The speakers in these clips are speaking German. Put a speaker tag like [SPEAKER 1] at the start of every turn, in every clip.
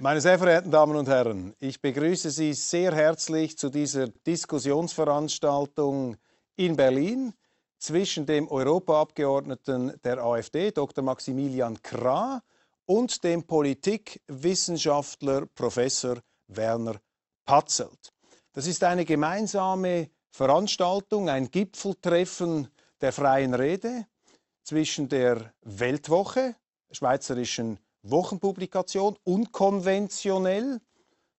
[SPEAKER 1] Meine sehr verehrten Damen und Herren, ich begrüße Sie sehr herzlich zu dieser Diskussionsveranstaltung in Berlin zwischen dem Europaabgeordneten der AfD, Dr. Maximilian Krah, und dem Politikwissenschaftler Professor Werner Patzelt. Das ist eine gemeinsame Veranstaltung, ein Gipfeltreffen der freien Rede zwischen der Weltwoche, der schweizerischen Wochenpublikation, unkonventionell.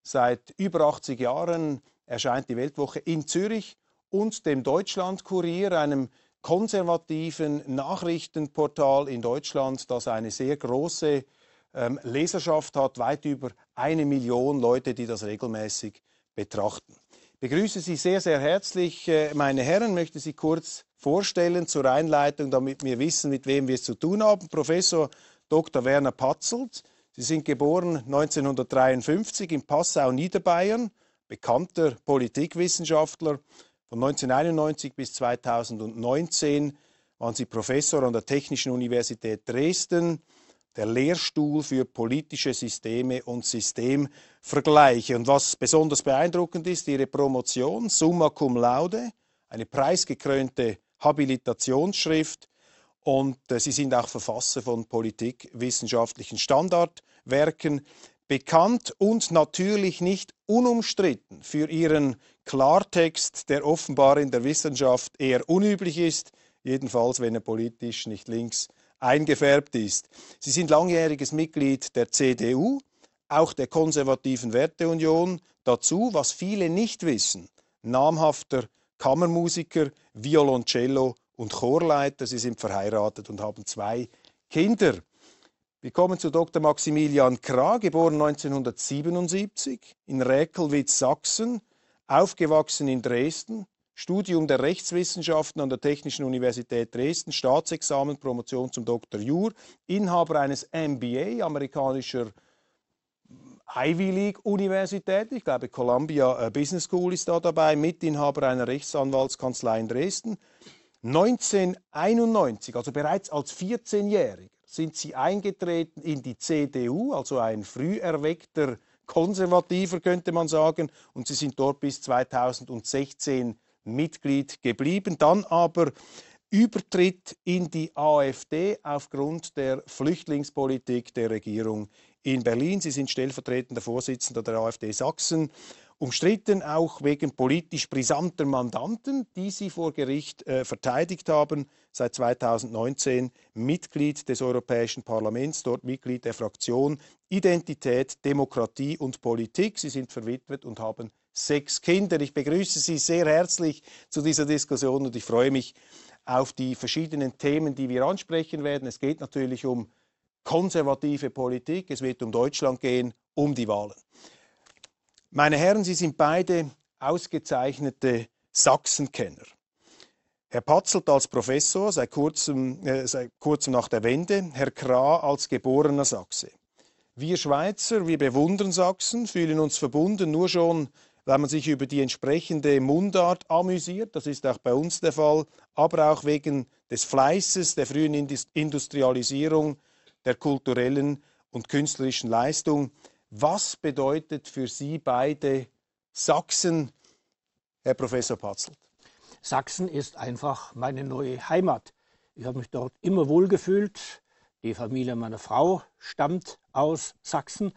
[SPEAKER 1] Seit über 80 Jahren erscheint die Weltwoche in Zürich und dem Deutschlandkurier, einem konservativen Nachrichtenportal in Deutschland, das eine sehr große ähm, Leserschaft hat, weit über eine Million Leute, die das regelmäßig betrachten. Ich begrüße Sie sehr, sehr herzlich, äh, meine Herren, möchte Sie kurz vorstellen zur Einleitung, damit wir wissen, mit wem wir es zu tun haben. Professor Dr. Werner Patzelt. Sie sind geboren 1953 in Passau, Niederbayern, bekannter Politikwissenschaftler, von 1991 bis 2019 waren Sie Professor an der Technischen Universität Dresden, der Lehrstuhl für politische Systeme und Systemvergleiche. Und was besonders beeindruckend ist, Ihre Promotion, Summa Cum Laude, eine preisgekrönte Habilitationsschrift. Und äh, Sie sind auch Verfasser von politikwissenschaftlichen Standardwerken, bekannt und natürlich nicht unumstritten für ihren Klartext, der offenbar in der Wissenschaft eher unüblich ist, jedenfalls wenn er politisch nicht links eingefärbt ist. Sie sind langjähriges Mitglied der CDU, auch der konservativen Werteunion, dazu, was viele nicht wissen, namhafter Kammermusiker, Violoncello und Chorleiter. Sie sind verheiratet und haben zwei Kinder. Wir kommen zu Dr. Maximilian Krah, geboren 1977 in Räkelwitz, Sachsen, aufgewachsen in Dresden, Studium der Rechtswissenschaften an der Technischen Universität Dresden, Staatsexamen, Promotion zum Dr. Jur, Inhaber eines MBA, amerikanischer Ivy League Universität, ich glaube Columbia äh, Business School ist da dabei, Mitinhaber einer Rechtsanwaltskanzlei in Dresden. 1991, also bereits als 14-Jähriger, sind sie eingetreten in die CDU, also ein früh erweckter Konservativer könnte man sagen, und sie sind dort bis 2016 Mitglied geblieben. Dann aber Übertritt in die AfD aufgrund der Flüchtlingspolitik der Regierung in Berlin. Sie sind stellvertretender Vorsitzender der AfD Sachsen Umstritten auch wegen politisch brisanter Mandanten, die sie vor Gericht äh, verteidigt haben. Seit 2019 Mitglied des Europäischen Parlaments, dort Mitglied der Fraktion Identität, Demokratie und Politik. Sie sind verwitwet und haben sechs Kinder. Ich begrüße Sie sehr herzlich zu dieser Diskussion und ich freue mich auf die verschiedenen Themen, die wir ansprechen werden. Es geht natürlich um konservative Politik, es wird um Deutschland gehen, um die Wahlen. Meine Herren, Sie sind beide ausgezeichnete Sachsenkenner. Herr Patzelt als Professor seit kurzem, äh, seit kurzem nach der Wende, Herr Krah als geborener Sachse. Wir Schweizer, wir bewundern Sachsen, fühlen uns verbunden, nur schon, weil man sich über die entsprechende Mundart amüsiert. Das ist auch bei uns der Fall, aber auch wegen des Fleißes, der frühen Industrialisierung, der kulturellen und künstlerischen Leistung. Was bedeutet für Sie beide Sachsen, Herr Professor Patzelt?
[SPEAKER 2] Sachsen ist einfach meine neue Heimat. Ich habe mich dort immer wohlgefühlt. Die Familie meiner Frau stammt aus Sachsen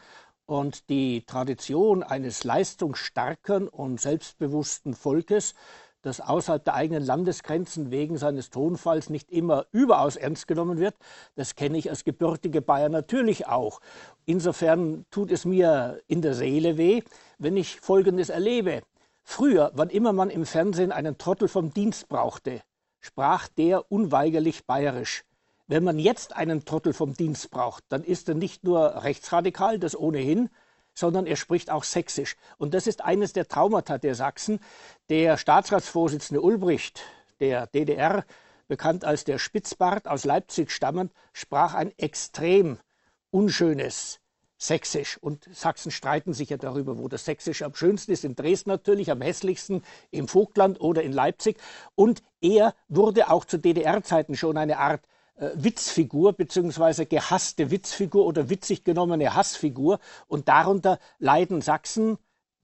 [SPEAKER 2] und die Tradition eines leistungsstarken und selbstbewussten Volkes das außerhalb der eigenen Landesgrenzen wegen seines Tonfalls nicht immer überaus ernst genommen wird. Das kenne ich als gebürtige Bayer natürlich auch. Insofern tut es mir in der Seele weh, wenn ich Folgendes erlebe. Früher, wann immer man im Fernsehen einen Trottel vom Dienst brauchte, sprach der unweigerlich bayerisch. Wenn man jetzt einen Trottel vom Dienst braucht, dann ist er nicht nur rechtsradikal, das ohnehin, sondern er spricht auch sächsisch. Und das ist eines der Traumata der Sachsen. Der Staatsratsvorsitzende Ulbricht der DDR, bekannt als der Spitzbart aus Leipzig stammend, sprach ein extrem unschönes Sächsisch. Und Sachsen streiten sich ja darüber, wo das Sächsisch am schönsten ist. In Dresden natürlich, am hässlichsten im Vogtland oder in Leipzig. Und er wurde auch zu DDR-Zeiten schon eine Art Witzfigur beziehungsweise gehasste Witzfigur oder witzig genommene Hassfigur. Und darunter leiden Sachsen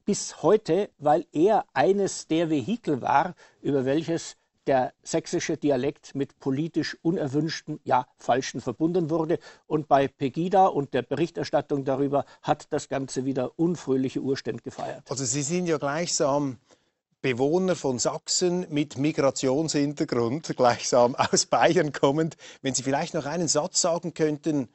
[SPEAKER 2] bis heute, weil er eines der Vehikel war, über welches der sächsische Dialekt mit politisch unerwünschten, ja falschen verbunden wurde. Und bei Pegida und der Berichterstattung darüber hat das Ganze wieder unfröhliche Urstände gefeiert.
[SPEAKER 1] Also Sie sind ja gleichsam Bewohner von Sachsen mit Migrationshintergrund, gleichsam aus Bayern kommend. Wenn Sie vielleicht noch einen Satz sagen könnten,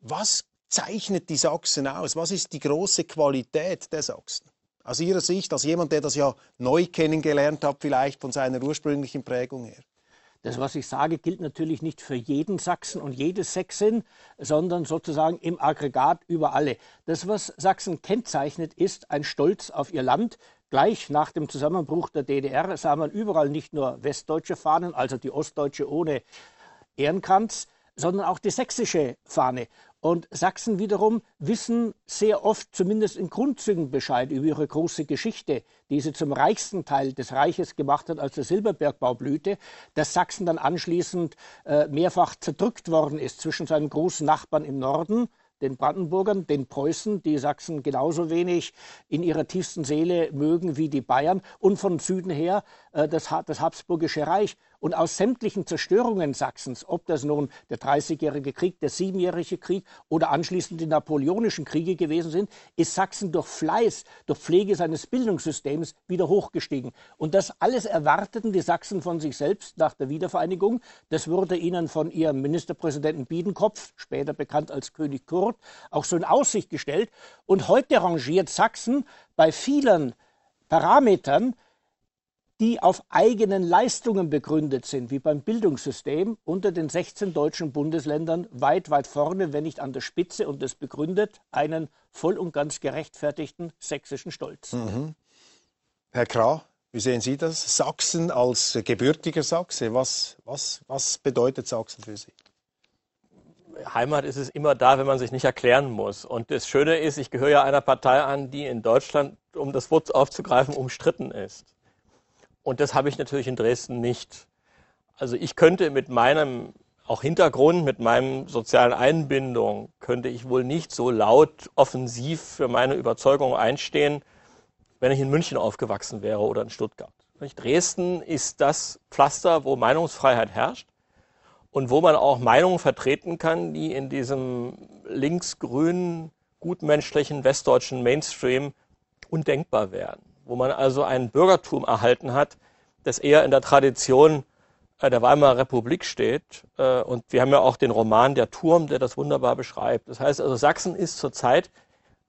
[SPEAKER 1] was zeichnet die Sachsen aus? Was ist die große Qualität der Sachsen? Aus Ihrer Sicht, als jemand, der das ja neu kennengelernt hat, vielleicht von seiner ursprünglichen Prägung her?
[SPEAKER 2] Das, was ich sage, gilt natürlich nicht für jeden Sachsen und jede Sächsin, sondern sozusagen im Aggregat über alle. Das, was Sachsen kennzeichnet, ist ein Stolz auf ihr Land. Gleich nach dem Zusammenbruch der DDR sah man überall nicht nur westdeutsche Fahnen, also die ostdeutsche ohne Ehrenkranz, sondern auch die sächsische Fahne. Und Sachsen wiederum wissen sehr oft, zumindest in Grundzügen, Bescheid über ihre große Geschichte, die sie zum reichsten Teil des Reiches gemacht hat, als der Silberbergbau blühte, dass Sachsen dann anschließend äh, mehrfach zerdrückt worden ist zwischen seinen großen Nachbarn im Norden, den Brandenburgern, den Preußen, die Sachsen genauso wenig in ihrer tiefsten Seele mögen wie die Bayern, und von Süden her äh, das, das Habsburgische Reich. Und aus sämtlichen Zerstörungen Sachsens, ob das nun der Dreißigjährige Krieg, der Siebenjährige Krieg oder anschließend die napoleonischen Kriege gewesen sind, ist Sachsen durch Fleiß, durch Pflege seines Bildungssystems wieder hochgestiegen. Und das alles erwarteten die Sachsen von sich selbst nach der Wiedervereinigung. Das wurde ihnen von ihrem Ministerpräsidenten Biedenkopf, später bekannt als König Kurt, auch so in Aussicht gestellt. Und heute rangiert Sachsen bei vielen Parametern die auf eigenen Leistungen begründet sind, wie beim Bildungssystem, unter den 16 deutschen Bundesländern weit, weit vorne, wenn nicht an der Spitze. Und das begründet einen voll und ganz gerechtfertigten sächsischen Stolz. Mhm.
[SPEAKER 1] Herr Krah, wie sehen Sie das? Sachsen als gebürtiger Sachse, was, was, was bedeutet Sachsen für Sie?
[SPEAKER 3] Heimat ist es immer da, wenn man sich nicht erklären muss. Und das Schöne ist, ich gehöre ja einer Partei an, die in Deutschland, um das Wort aufzugreifen, umstritten ist. Und das habe ich natürlich in Dresden nicht. Also ich könnte mit meinem auch Hintergrund, mit meinem sozialen Einbindung, könnte ich wohl nicht so laut offensiv für meine Überzeugung einstehen, wenn ich in München aufgewachsen wäre oder in Stuttgart. Dresden ist das Pflaster, wo Meinungsfreiheit herrscht und wo man auch Meinungen vertreten kann, die in diesem linksgrünen, gutmenschlichen westdeutschen Mainstream undenkbar wären wo man also ein Bürgertum erhalten hat, das eher in der Tradition äh, der Weimarer Republik steht. Äh, und wir haben ja auch den Roman Der Turm, der das wunderbar beschreibt. Das heißt also, Sachsen ist zurzeit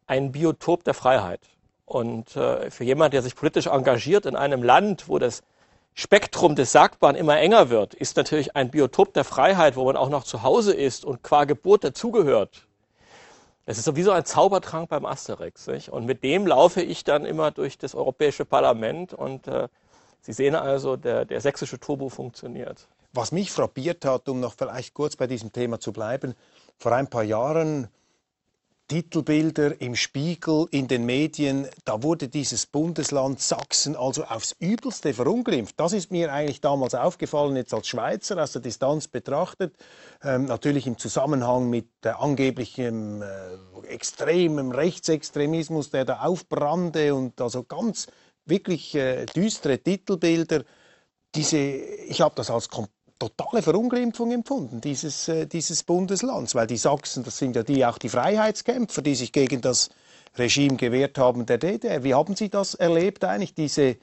[SPEAKER 3] ein Biotop der Freiheit. Und äh, für jemand, der sich politisch engagiert in einem Land, wo das Spektrum des Sagbaren immer enger wird, ist natürlich ein Biotop der Freiheit, wo man auch noch zu Hause ist und qua Geburt dazugehört. Es ist sowieso ein Zaubertrank beim Asterix. Nicht? Und mit dem laufe ich dann immer durch das Europäische Parlament und äh, Sie sehen also, der, der sächsische Turbo funktioniert.
[SPEAKER 1] Was mich frappiert hat, um noch vielleicht kurz bei diesem Thema zu bleiben, vor ein paar Jahren Titelbilder im Spiegel, in den Medien, da wurde dieses Bundesland Sachsen also aufs Übelste verunglimpft. Das ist mir eigentlich damals aufgefallen, jetzt als Schweizer, aus der Distanz betrachtet. Ähm, natürlich im Zusammenhang mit äh, angeblichem äh, extremem Rechtsextremismus, der da aufbrannte und also ganz wirklich äh, düstere Titelbilder. Diese, ich habe das als komplett totale Verunglimpfung empfunden, dieses, äh, dieses Bundeslands, weil die Sachsen, das sind ja die auch die Freiheitskämpfer, die sich gegen das Regime gewehrt haben der DDR. Wie haben Sie das erlebt eigentlich, diese,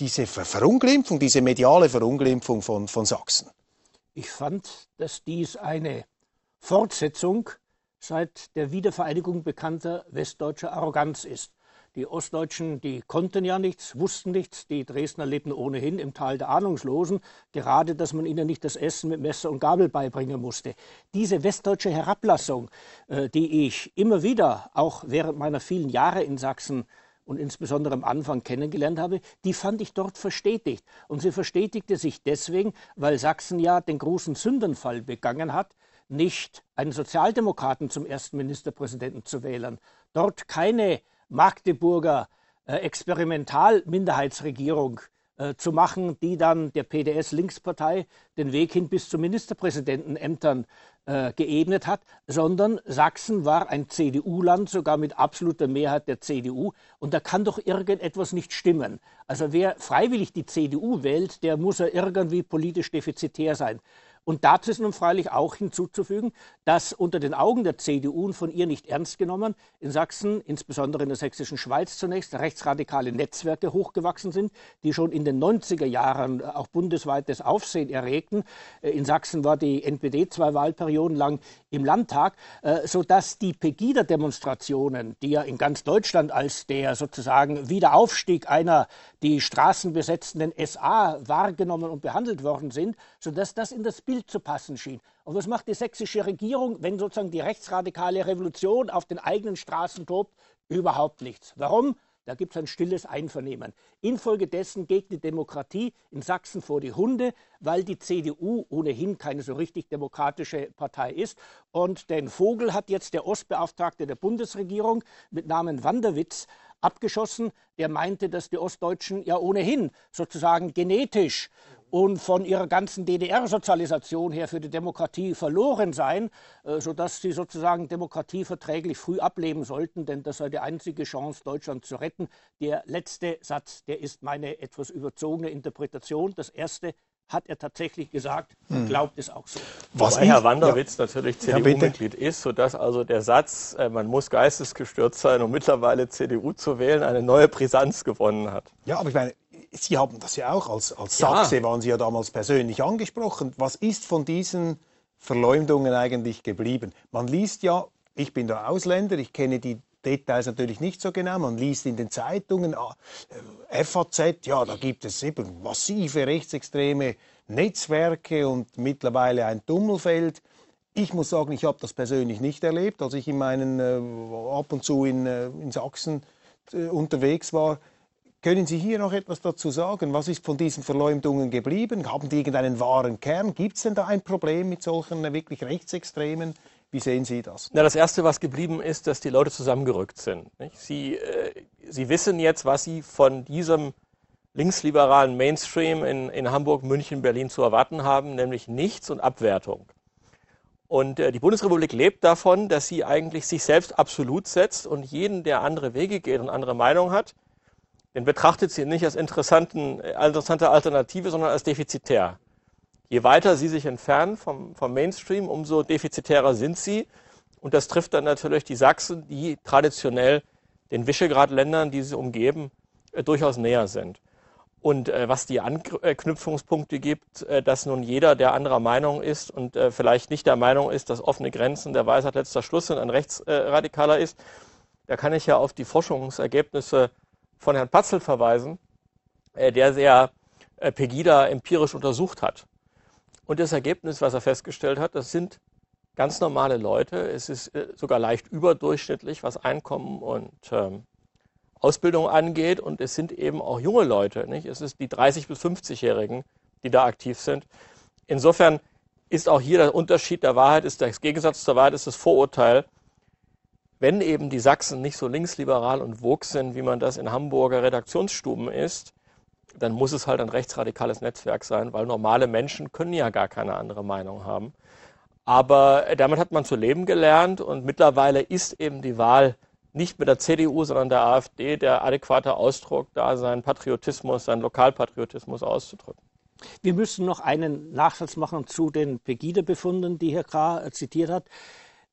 [SPEAKER 1] diese Verunglimpfung, diese mediale Verunglimpfung von, von Sachsen?
[SPEAKER 2] Ich fand, dass dies eine Fortsetzung seit der Wiedervereinigung bekannter westdeutscher Arroganz ist. Die Ostdeutschen, die konnten ja nichts, wussten nichts. Die Dresdner lebten ohnehin im Tal der Ahnungslosen. Gerade, dass man ihnen nicht das Essen mit Messer und Gabel beibringen musste. Diese westdeutsche Herablassung, äh, die ich immer wieder, auch während meiner vielen Jahre in Sachsen, und insbesondere am Anfang kennengelernt habe, die fand ich dort verstetigt. Und sie verstetigte sich deswegen, weil Sachsen ja den großen Sündenfall begangen hat, nicht einen Sozialdemokraten zum ersten Ministerpräsidenten zu wählen, dort keine Magdeburger äh, Experimentalminderheitsregierung äh, zu machen, die dann der PDS-Linkspartei den Weg hin bis zu Ministerpräsidentenämtern äh, geebnet hat, sondern Sachsen war ein CDU-Land, sogar mit absoluter Mehrheit der CDU. Und da kann doch irgendetwas nicht stimmen. Also wer freiwillig die CDU wählt, der muss ja irgendwie politisch defizitär sein. Und dazu ist nun freilich auch hinzuzufügen, dass unter den Augen der CDU und von ihr nicht ernst genommen in Sachsen, insbesondere in der sächsischen Schweiz zunächst, rechtsradikale Netzwerke hochgewachsen sind, die schon in den 90er Jahren auch bundesweites Aufsehen erregten. Äh, in Sachsen war die NPD zwei Wahlperioden lang im Landtag, äh, sodass die Pegida-Demonstrationen, die ja in ganz Deutschland als der sozusagen Wiederaufstieg einer die Straßen besetzenden SA wahrgenommen und behandelt worden sind, sodass das in das Bild Bild zu passen schien. Und was macht die sächsische Regierung, wenn sozusagen die rechtsradikale Revolution auf den eigenen Straßen tobt? Überhaupt nichts. Warum? Da gibt es ein stilles Einvernehmen. Infolgedessen geht die Demokratie in Sachsen vor die Hunde, weil die CDU ohnehin keine so richtig demokratische Partei ist. Und den Vogel hat jetzt der Ostbeauftragte der Bundesregierung mit Namen Wanderwitz abgeschossen. Der meinte, dass die Ostdeutschen ja ohnehin sozusagen genetisch und von ihrer ganzen DDR-Sozialisation her für die Demokratie verloren seien, äh, sodass sie sozusagen demokratieverträglich früh ableben sollten, denn das sei die einzige Chance, Deutschland zu retten. Der letzte Satz, der ist meine etwas überzogene Interpretation. Das erste hat er tatsächlich gesagt und hm. glaubt es auch so.
[SPEAKER 3] Was Wobei Herr Wanderwitz ja. natürlich CDU-Mitglied ja, ist, sodass also der Satz, äh, man muss geistesgestört sein, um mittlerweile CDU zu wählen, eine neue Brisanz gewonnen hat.
[SPEAKER 1] Ja, aber ich meine, Sie haben das ja auch als, als Sachse, ja. waren Sie ja damals persönlich angesprochen. Was ist von diesen Verleumdungen eigentlich geblieben? Man liest ja, ich bin der Ausländer, ich kenne die Details natürlich nicht so genau. Man liest in den Zeitungen, ah, äh, FAZ, ja, da gibt es eben massive rechtsextreme Netzwerke und mittlerweile ein Tummelfeld. Ich muss sagen, ich habe das persönlich nicht erlebt, als ich in meinen äh, ab und zu in, äh, in Sachsen äh, unterwegs war. Können Sie hier noch etwas dazu sagen? Was ist von diesen Verleumdungen geblieben? Haben die irgendeinen wahren Kern? Gibt es denn da ein Problem mit solchen wirklich Rechtsextremen? Wie sehen Sie das?
[SPEAKER 3] Na, das Erste, was geblieben ist, dass die Leute zusammengerückt sind. Sie, äh, Sie wissen jetzt, was Sie von diesem linksliberalen Mainstream in, in Hamburg, München, Berlin zu erwarten haben, nämlich nichts und Abwertung. Und äh, die Bundesrepublik lebt davon, dass sie eigentlich sich selbst absolut setzt und jeden, der andere Wege geht und andere Meinung hat, den betrachtet sie nicht als äh, interessante Alternative, sondern als defizitär. Je weiter sie sich entfernen vom, vom Mainstream, umso defizitärer sind sie. Und das trifft dann natürlich die Sachsen, die traditionell den Visegrad-Ländern, die sie umgeben, äh, durchaus näher sind. Und äh, was die Anknüpfungspunkte gibt, äh, dass nun jeder, der anderer Meinung ist und äh, vielleicht nicht der Meinung ist, dass offene Grenzen der Weisheit letzter Schluss sind, ein Rechtsradikaler ist, da kann ich ja auf die Forschungsergebnisse von Herrn Patzel verweisen, äh, der sehr äh, Pegida empirisch untersucht hat. Und das Ergebnis, was er festgestellt hat, das sind ganz normale Leute. Es ist äh, sogar leicht überdurchschnittlich, was Einkommen und ähm, Ausbildung angeht. Und es sind eben auch junge Leute. Nicht? Es ist die 30- bis 50-Jährigen, die da aktiv sind. Insofern ist auch hier der Unterschied der Wahrheit, ist der Gegensatz zur Wahrheit ist das Vorurteil, wenn eben die Sachsen nicht so linksliberal und wog sind, wie man das in Hamburger Redaktionsstuben ist, dann muss es halt ein rechtsradikales Netzwerk sein, weil normale Menschen können ja gar keine andere Meinung haben. Aber damit hat man zu leben gelernt und mittlerweile ist eben die Wahl nicht mit der CDU, sondern der AfD der adäquate Ausdruck, da seinen Patriotismus, seinen Lokalpatriotismus auszudrücken.
[SPEAKER 2] Wir müssen noch einen Nachsatz machen zu den Pegida-Befunden, die Herr Krah zitiert hat.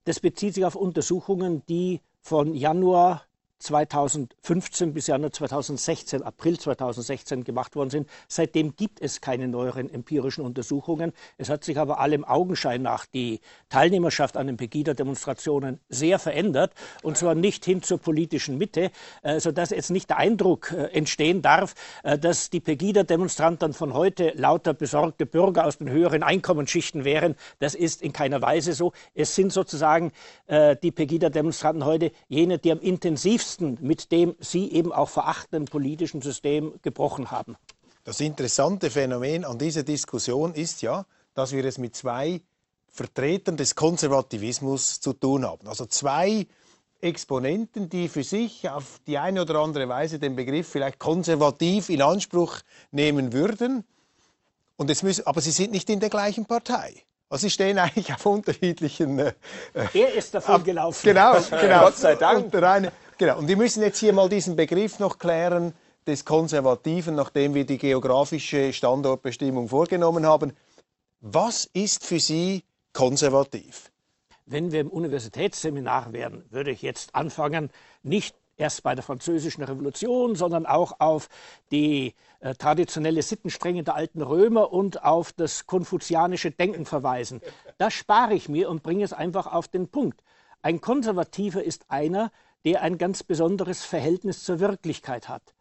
[SPEAKER 2] Das bezieht sich auf Untersuchungen, die von Januar 2015 bis Januar 2016, April 2016 gemacht worden sind. Seitdem gibt es keine neueren empirischen Untersuchungen. Es hat sich aber allem Augenschein nach die Teilnehmerschaft an den Pegida-Demonstrationen sehr verändert und zwar nicht hin zur politischen Mitte, äh, sodass jetzt nicht der Eindruck äh, entstehen darf, äh, dass die Pegida-Demonstranten von heute lauter besorgte Bürger aus den höheren Einkommensschichten wären. Das ist in keiner Weise so. Es sind sozusagen die Pegida-Demonstranten heute jene, die am intensivsten Westen mit dem Sie eben auch verachtenden politischen System gebrochen haben.
[SPEAKER 1] Das interessante Phänomen an dieser Diskussion ist ja, dass wir es mit zwei Vertretern des Konservativismus zu tun haben. Also zwei Exponenten, die für sich auf die eine oder andere Weise den Begriff vielleicht konservativ in Anspruch nehmen würden. Und jetzt müssen, aber sie sind nicht in der gleichen Partei. Also sie stehen eigentlich auf unterschiedlichen. Äh,
[SPEAKER 2] er ist davon gelaufen.
[SPEAKER 1] Genau, genau. Gott sei Dank. Und der eine, Genau, und wir müssen jetzt hier mal diesen Begriff noch klären des Konservativen, nachdem wir die geografische Standortbestimmung vorgenommen haben. Was ist für Sie konservativ?
[SPEAKER 2] Wenn wir im Universitätsseminar wären, würde ich jetzt anfangen, nicht erst bei der Französischen Revolution, sondern auch auf die äh, traditionelle Sittenstrenge der alten Römer und auf das konfuzianische Denken verweisen. Das spare ich mir und bringe es einfach auf den Punkt. Ein Konservativer ist einer, der ein ganz besonderes Verhältnis zur Wirklichkeit hat.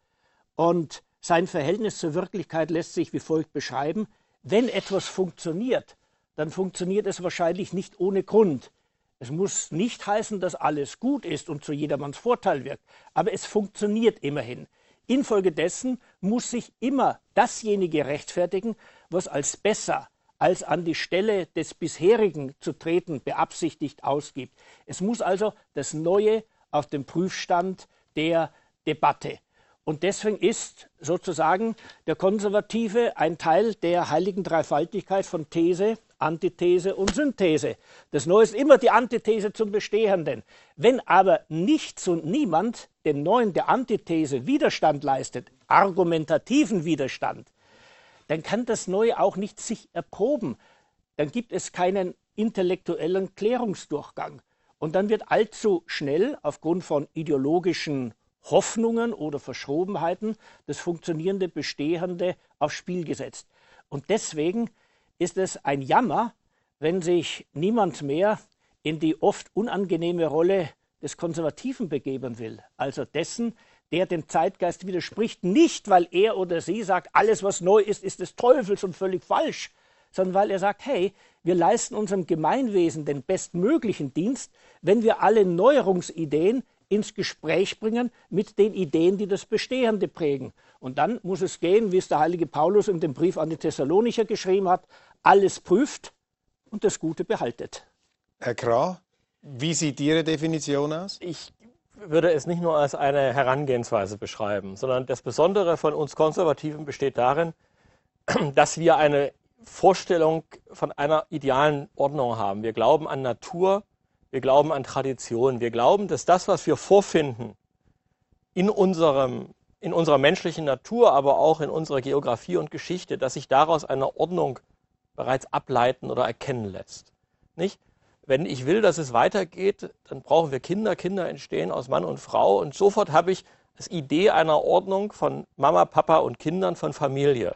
[SPEAKER 2] Und sein Verhältnis zur Wirklichkeit lässt sich wie folgt beschreiben. Wenn etwas funktioniert, dann funktioniert es wahrscheinlich nicht ohne Grund. Es muss nicht heißen, dass alles gut ist und zu jedermanns Vorteil wirkt, aber es funktioniert immerhin. Infolgedessen muss sich immer dasjenige rechtfertigen, was als besser, als an die Stelle des bisherigen zu treten beabsichtigt ausgibt. Es muss also das Neue auf dem Prüfstand der Debatte. Und deswegen ist sozusagen der Konservative ein Teil der heiligen Dreifaltigkeit von These, Antithese und Synthese. Das Neue ist immer die Antithese zum Bestehenden. Wenn aber nichts und niemand dem Neuen der Antithese Widerstand leistet, argumentativen Widerstand, dann kann das Neue auch nicht sich erproben. Dann gibt es keinen intellektuellen Klärungsdurchgang. Und dann wird allzu schnell aufgrund von ideologischen Hoffnungen oder Verschrobenheiten das funktionierende Bestehende aufs Spiel gesetzt. Und deswegen ist es ein Jammer, wenn sich niemand mehr in die oft unangenehme Rolle des Konservativen begeben will, also dessen, der dem Zeitgeist widerspricht, nicht weil er oder sie sagt, alles was neu ist, ist des Teufels und völlig falsch, sondern weil er sagt, hey, wir leisten unserem Gemeinwesen den bestmöglichen Dienst, wenn wir alle Neuerungsideen ins Gespräch bringen mit den Ideen, die das Bestehende prägen. Und dann muss es gehen, wie es der heilige Paulus in dem Brief an die Thessalonicher geschrieben hat, alles prüft und das Gute behaltet.
[SPEAKER 1] Herr Krah, wie sieht Ihre Definition aus?
[SPEAKER 3] Ich würde es nicht nur als eine Herangehensweise beschreiben, sondern das Besondere von uns Konservativen besteht darin, dass wir eine Vorstellung von einer idealen Ordnung haben. Wir glauben an Natur, wir glauben an Tradition, wir glauben, dass das, was wir vorfinden in, unserem, in unserer menschlichen Natur, aber auch in unserer Geografie und Geschichte, dass sich daraus eine Ordnung bereits ableiten oder erkennen lässt. Nicht? Wenn ich will, dass es weitergeht, dann brauchen wir Kinder. Kinder entstehen aus Mann und Frau und sofort habe ich das Idee einer Ordnung von Mama, Papa und Kindern, von Familie.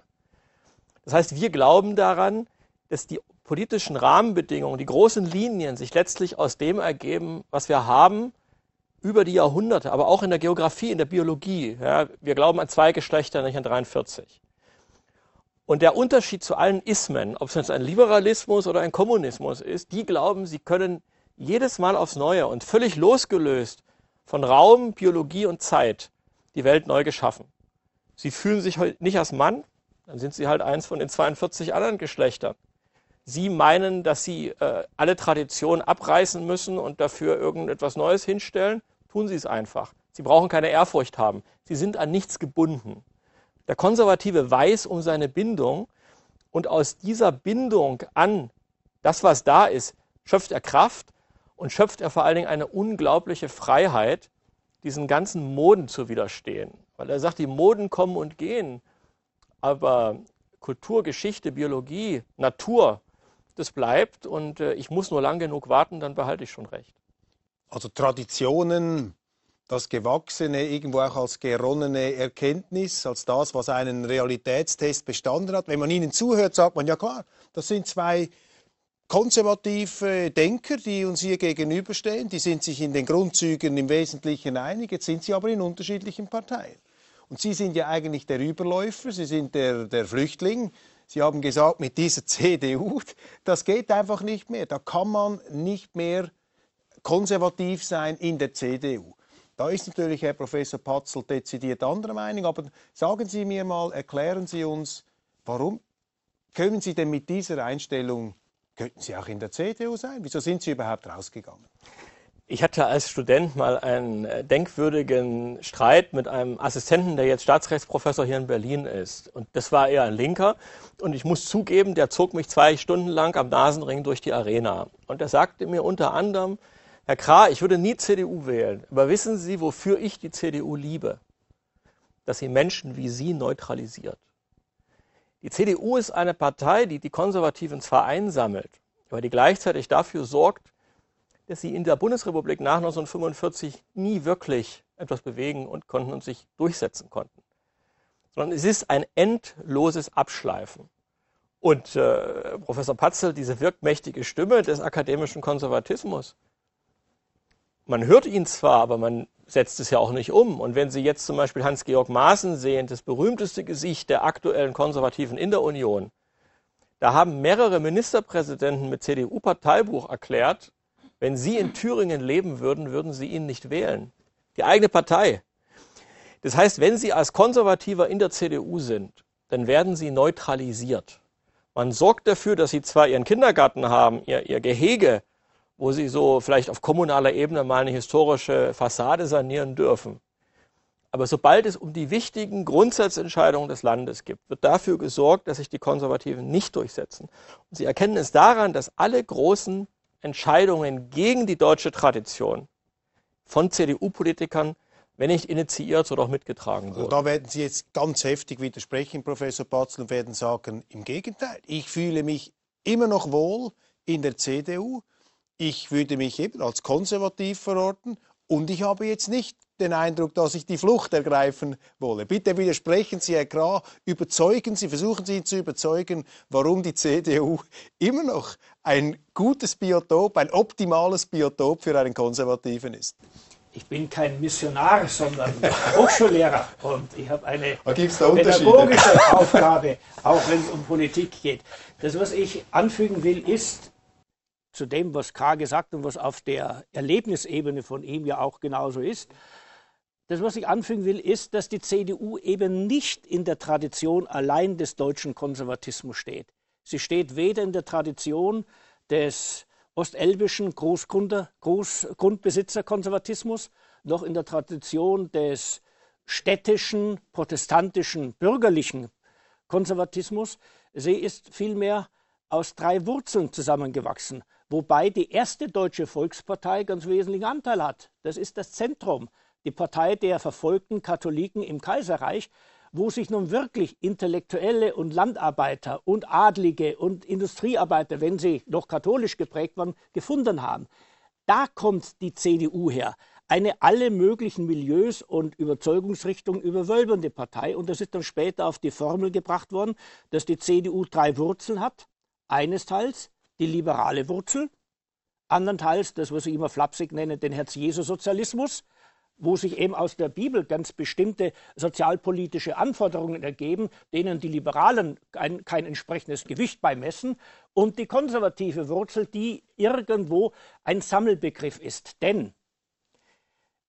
[SPEAKER 3] Das heißt, wir glauben daran, dass die politischen Rahmenbedingungen, die großen Linien sich letztlich aus dem ergeben, was wir haben über die Jahrhunderte, aber auch in der Geografie, in der Biologie. Ja, wir glauben an zwei Geschlechter, nicht an 43. Und der Unterschied zu allen Ismen, ob es jetzt ein Liberalismus oder ein Kommunismus ist, die glauben, sie können jedes Mal aufs Neue und völlig losgelöst von Raum, Biologie und Zeit die Welt neu geschaffen. Sie fühlen sich nicht als Mann, dann sind sie halt eins von den 42 anderen Geschlechtern. Sie meinen, dass sie äh, alle Traditionen abreißen müssen und dafür irgendetwas Neues hinstellen, tun sie es einfach. Sie brauchen keine Ehrfurcht haben. Sie sind an nichts gebunden. Der Konservative weiß um seine Bindung und aus dieser Bindung an das, was da ist, schöpft er Kraft und schöpft er vor allen Dingen eine unglaubliche Freiheit, diesen ganzen Moden zu widerstehen. Weil er sagt, die Moden kommen und gehen aber Kultur, Geschichte, Biologie, Natur, das bleibt und äh, ich muss nur lang genug warten, dann behalte ich schon recht.
[SPEAKER 1] Also Traditionen, das Gewachsene irgendwo auch als geronnene Erkenntnis, als das, was einen Realitätstest bestanden hat. Wenn man ihnen zuhört, sagt man, ja klar, das sind zwei konservative Denker, die uns hier gegenüberstehen. Die sind sich in den Grundzügen im Wesentlichen einig, jetzt sind sie aber in unterschiedlichen Parteien. Und Sie sind ja eigentlich der Überläufer, Sie sind der, der Flüchtling. Sie haben gesagt, mit dieser CDU, das geht einfach nicht mehr. Da kann man nicht mehr konservativ sein in der CDU. Da ist natürlich Herr Professor Patzel dezidiert anderer Meinung, aber sagen Sie mir mal, erklären Sie uns, warum können Sie denn mit dieser Einstellung, könnten Sie auch in der CDU sein? Wieso sind Sie überhaupt rausgegangen?
[SPEAKER 3] Ich hatte als Student mal einen äh, denkwürdigen Streit mit einem Assistenten, der jetzt Staatsrechtsprofessor hier in Berlin ist. Und das war eher ein Linker. Und ich muss zugeben, der zog mich zwei Stunden lang am Nasenring durch die Arena. Und er sagte mir unter anderem, Herr Krah, ich würde nie CDU wählen, aber wissen Sie, wofür ich die CDU liebe? Dass sie Menschen wie Sie neutralisiert. Die CDU ist eine Partei, die die Konservativen zwar einsammelt, aber die gleichzeitig dafür sorgt, dass sie in der Bundesrepublik nach 1945 nie wirklich etwas bewegen und konnten und sich durchsetzen konnten. Sondern es ist ein endloses Abschleifen. Und äh, Professor Patzel, diese wirkmächtige Stimme des akademischen Konservatismus, man hört ihn zwar, aber man setzt es ja auch nicht um. Und wenn Sie jetzt zum Beispiel Hans-Georg Maaßen sehen, das berühmteste Gesicht der aktuellen Konservativen in der Union, da haben mehrere Ministerpräsidenten mit CDU-Parteibuch erklärt, wenn Sie in Thüringen leben würden, würden Sie ihn nicht wählen. Die eigene Partei. Das heißt, wenn Sie als Konservativer in der CDU sind, dann werden Sie neutralisiert. Man sorgt dafür, dass Sie zwar Ihren Kindergarten haben, Ihr, Ihr Gehege, wo sie so vielleicht auf kommunaler Ebene mal eine historische Fassade sanieren dürfen. Aber sobald es um die wichtigen Grundsatzentscheidungen des Landes geht, wird dafür gesorgt, dass sich die Konservativen nicht durchsetzen. Und sie erkennen es daran, dass alle großen Entscheidungen gegen die deutsche Tradition von CDU-Politikern, wenn nicht initiiert, so doch mitgetragen
[SPEAKER 1] wurden. Also da werden Sie jetzt ganz heftig widersprechen, Professor Patzel, und werden sagen, im Gegenteil, ich fühle mich immer noch wohl in der CDU ich würde mich eben als konservativ verorten und ich habe jetzt nicht den Eindruck, dass ich die Flucht ergreifen wolle. Bitte widersprechen Sie, Herr Krah, überzeugen Sie, versuchen Sie ihn zu überzeugen, warum die CDU immer noch ein gutes Biotop, ein optimales Biotop für einen Konservativen ist.
[SPEAKER 2] Ich bin kein Missionar, sondern Hochschullehrer und ich habe eine pädagogische Aufgabe, auch wenn es um Politik geht. Das, was ich anfügen will, ist, zu dem, was K. gesagt und was auf der Erlebnisebene von ihm ja auch genauso ist. Das, was ich anfügen will, ist, dass die CDU eben nicht in der Tradition allein des deutschen Konservatismus steht. Sie steht weder in der Tradition des ostelbischen Großgrundbesitzerkonservatismus noch in der Tradition des städtischen, protestantischen, bürgerlichen Konservatismus. Sie ist vielmehr aus drei Wurzeln zusammengewachsen wobei die erste deutsche Volkspartei ganz wesentlichen Anteil hat. Das ist das Zentrum, die Partei der verfolgten Katholiken im Kaiserreich, wo sich nun wirklich Intellektuelle und Landarbeiter und Adlige und Industriearbeiter, wenn sie noch katholisch geprägt waren, gefunden haben. Da kommt die CDU her. Eine alle möglichen Milieus und Überzeugungsrichtungen überwölbende Partei. Und das ist dann später auf die Formel gebracht worden, dass die CDU drei Wurzeln hat. Eines Teils die liberale Wurzel, andernteils das, was ich immer flapsig nenne, den Herz-Jesu-Sozialismus, wo sich eben aus der Bibel ganz bestimmte sozialpolitische Anforderungen ergeben, denen die Liberalen kein, kein, entsprechendes Gewicht beimessen, und die konservative Wurzel, die irgendwo ein Sammelbegriff ist. Denn,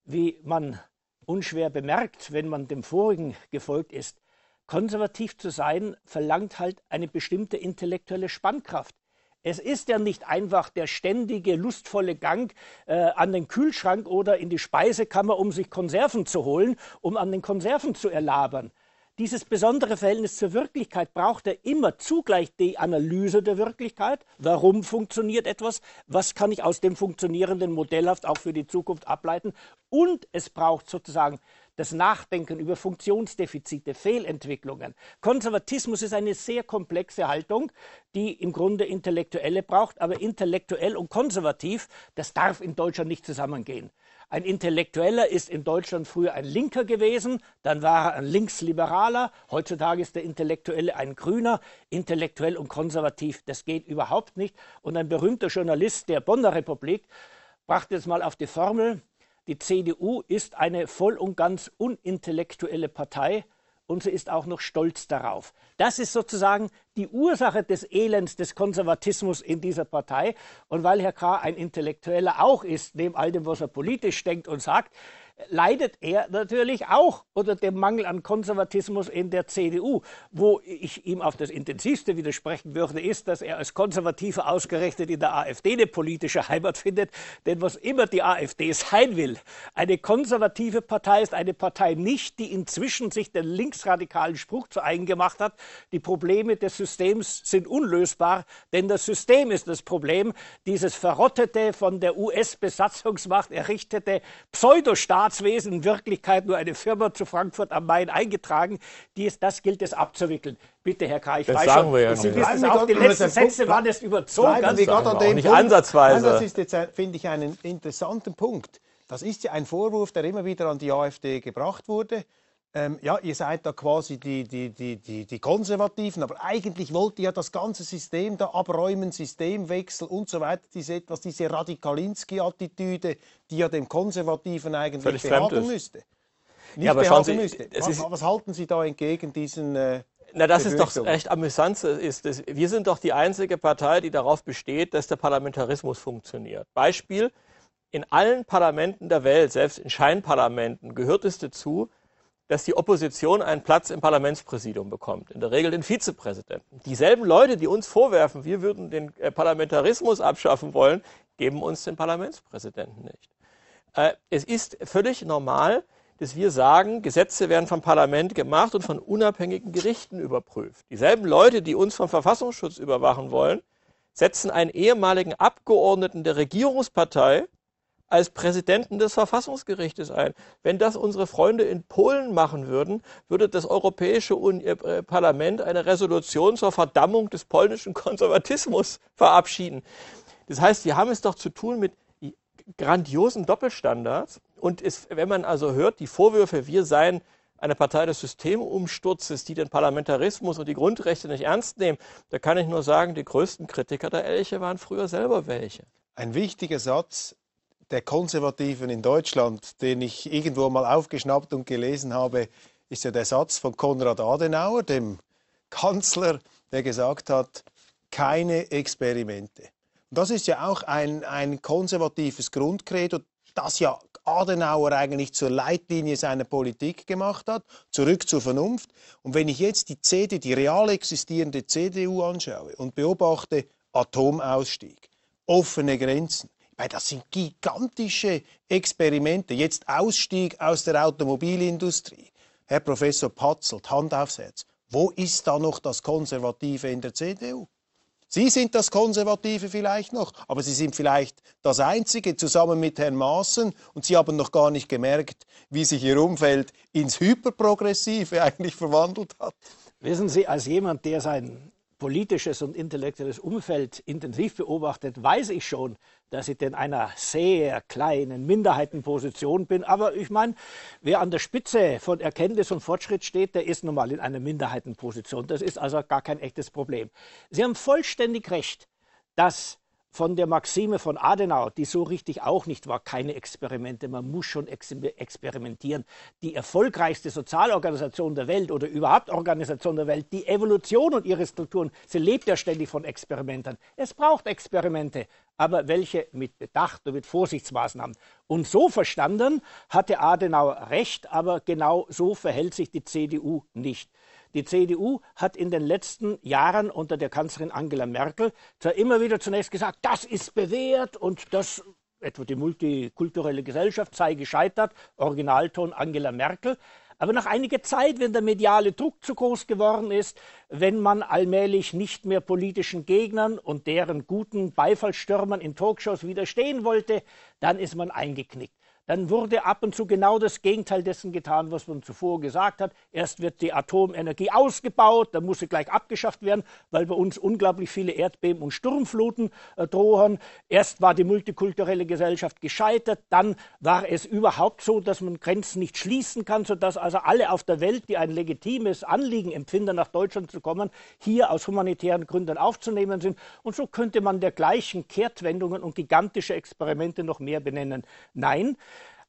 [SPEAKER 2] wie man unschwer bemerkt, wenn man dem vorigen gefolgt ist, konservativ zu sein verlangt halt eine bestimmte intellektuelle Spannkraft. Es ist ja nicht einfach der ständige, lustvolle Gang äh, an den Kühlschrank oder in die Speisekammer, um sich Konserven zu holen, um an den Konserven zu erlabern. Dieses besondere Verhältnis zur Wirklichkeit braucht er immer zugleich die Analyse der Wirklichkeit. Warum funktioniert etwas? Was kann ich aus dem Funktionierenden modellhaft auch für die Zukunft ableiten? Und es braucht sozusagen das Nachdenken über Funktionsdefizite, Fehlentwicklungen. Konservatismus ist eine sehr komplexe Haltung, die im Grunde Intellektuelle braucht, aber intellektuell und konservativ, das darf in Deutschland nicht zusammengehen. Ein Intellektueller ist in Deutschland früher ein Linker gewesen, dann war er ein Linksliberaler, heutzutage ist der Intellektuelle ein Grüner, intellektuell und konservativ, das geht überhaupt nicht. Und ein berühmter Journalist der Bonner Republik brachte es mal auf die Formel, die CDU ist eine voll und ganz unintellektuelle Partei, und sie ist auch noch stolz darauf. Das ist sozusagen die Ursache des Elends des Konservatismus in dieser Partei. Und weil Herr Krah ein Intellektueller auch ist, neben all dem, was er politisch denkt und sagt, leidet er natürlich auch unter dem Mangel an Konservatismus in der CDU. Wo ich ihm auf das intensivste widersprechen würde, ist, dass er als Konservativer ausgerechnet in der AfD eine politische Heimat findet. Denn was immer die AfD sein will, eine konservative Partei ist eine Partei nicht, die inzwischen sich den linksradikalen Spruch zu eigen gemacht hat, die Probleme des Systems sind unlösbar, denn das System ist das Problem. Dieses verrottete, von der US-Besatzungsmacht errichtete Pseudostaat Staatswesen in Wirklichkeit nur eine Firma zu Frankfurt am Main eingetragen. Dies, das gilt es abzuwickeln. Bitte, Herr Kai, ich
[SPEAKER 3] das
[SPEAKER 2] weiß
[SPEAKER 3] sagen
[SPEAKER 2] schon,
[SPEAKER 3] wir ja
[SPEAKER 2] Sie
[SPEAKER 3] noch.
[SPEAKER 2] wissen auch, die letzten Sätze waren jetzt überzogen.
[SPEAKER 1] Bleiben wir gerade an dem
[SPEAKER 3] nicht
[SPEAKER 1] Punkt.
[SPEAKER 3] ansatzweise.
[SPEAKER 1] Nein, das ist jetzt, finde ich, einen interessanten Punkt. Das ist ja ein Vorwurf, der immer wieder an die AfD gebracht wurde ähm, ja, ihr seid da quasi die, die, die, die, die Konservativen, aber eigentlich wollt ihr ja das ganze System da abräumen, Systemwechsel und so weiter, diese etwas, diese Radikalinski-Attitüde, die ja dem Konservativen eigentlich behagen müsste. Nicht
[SPEAKER 3] Ja, aber
[SPEAKER 1] behagen
[SPEAKER 3] Sie,
[SPEAKER 1] müsste. Was,
[SPEAKER 3] ist-
[SPEAKER 1] was halten Sie da entgegen diesen äh,
[SPEAKER 3] Na, das ist doch
[SPEAKER 1] Befürchtungen?
[SPEAKER 3] echt amüsant. Ist es. Wir sind doch die einzige Partei, die darauf besteht, dass der Parlamentarismus funktioniert. Beispiel, in allen Parlamenten der Welt, selbst in Scheinparlamenten, gehört es dazu, dass die Opposition einen Platz im Parlamentspräsidium bekommt. In der Regel den Vizepräsidenten. Dieselben Leute, die uns vorwerfen, wir würden den äh, Parlamentarismus abschaffen wollen, geben uns den Parlamentspräsidenten nicht. Äh, es ist völlig normal, dass wir sagen, Gesetze werden vom Parlament gemacht und von unabhängigen Gerichten überprüft. Dieselben Leute, die uns vom Verfassungsschutz überwachen wollen, setzen einen ehemaligen Abgeordneten der Regierungspartei als Präsidenten des Verfassungsgerichtes ein. Wenn das unsere Freunde in Polen machen würden, würde das Europäische äh, Parlament eine Resolution zur Verdammung des polnischen Konservatismus verabschieden. Das heißt, wir haben es doch zu tun mit grandiosen Doppelstandards. Und es, wenn man also hört, die Vorwürfe, wir seien eine Partei des Systemumsturzes, die den Parlamentarismus und die Grundrechte nicht ernst nehmen, da kann ich nur sagen, die größten Kritiker der Elche waren früher selber welche.
[SPEAKER 1] Ein wichtiger Satz der Konservativen in Deutschland, den ich irgendwo mal aufgeschnappt und gelesen habe, ist ja der Satz von Konrad Adenauer, dem Kanzler, der gesagt hat, keine Experimente. Und das ist ja auch ein, ein konservatives Grundcredo, das ja Adenauer eigentlich zur Leitlinie seiner Politik gemacht hat, zurück zur Vernunft. Und wenn ich jetzt die CD, die real existierende CDU anschaue und beobachte Atomausstieg, offene Grenzen, weil das sind gigantische Experimente. Jetzt Ausstieg aus der Automobilindustrie. Herr Professor Patzelt, Hand aufs Herz. Wo ist da noch das Konservative in der CDU? Sie sind das Konservative vielleicht noch, aber Sie sind vielleicht das Einzige zusammen mit Herrn Maaßen und Sie haben noch gar nicht gemerkt, wie sich Ihr Umfeld ins Hyperprogressive eigentlich verwandelt hat.
[SPEAKER 2] Wissen Sie, als jemand, der sein politisches und intellektuelles Umfeld intensiv beobachtet, weiß ich schon, dass ich in einer sehr kleinen Minderheitenposition bin. Aber ich meine, wer an der Spitze von Erkenntnis und Fortschritt steht, der ist nun mal in einer Minderheitenposition. Das ist also gar kein echtes Problem. Sie haben vollständig recht, dass von der Maxime von Adenauer, die so richtig auch nicht war, keine Experimente, man muss schon ex experimentieren. Die erfolgreichste Sozialorganisation der Welt oder überhaupt Organisation der Welt, die Evolution und ihre Strukturen, sie lebt ja ständig von Experimenten. Es braucht Experimente, aber welche mit Bedacht und mit Vorsichtsmaßnahmen. Und so verstanden hatte Adenauer recht, aber genau so verhält sich die CDU nicht. Die CDU hat in den letzten Jahren unter der Kanzlerin Angela Merkel zwar immer wieder zunächst gesagt, das ist bewährt und das etwa die multikulturelle Gesellschaft sei gescheitert, Originalton Angela Merkel. Aber nach einiger Zeit, wenn der mediale Druck zu groß geworden ist, wenn man allmählich nicht mehr politischen Gegnern und deren guten Beifallsstürmern in Talkshows widerstehen wollte, dann ist man eingeknickt. Dann wurde ab und zu genau das Gegenteil dessen getan, was man zuvor gesagt hat. Erst wird die Atomenergie ausgebaut, dann muss sie gleich abgeschafft werden, weil bei uns unglaublich viele Erdbeben und Sturmfluten äh, drohen. Erst war die multikulturelle Gesellschaft gescheitert, dann war es überhaupt so, dass man Grenzen nicht schließen kann, sodass also alle auf der Welt, die ein legitimes Anliegen empfinden, nach Deutschland zu kommen, hier aus humanitären Gründen aufzunehmen sind. Und so könnte man dergleichen Kehrtwendungen und gigantische Experimente noch mehr benennen. Nein,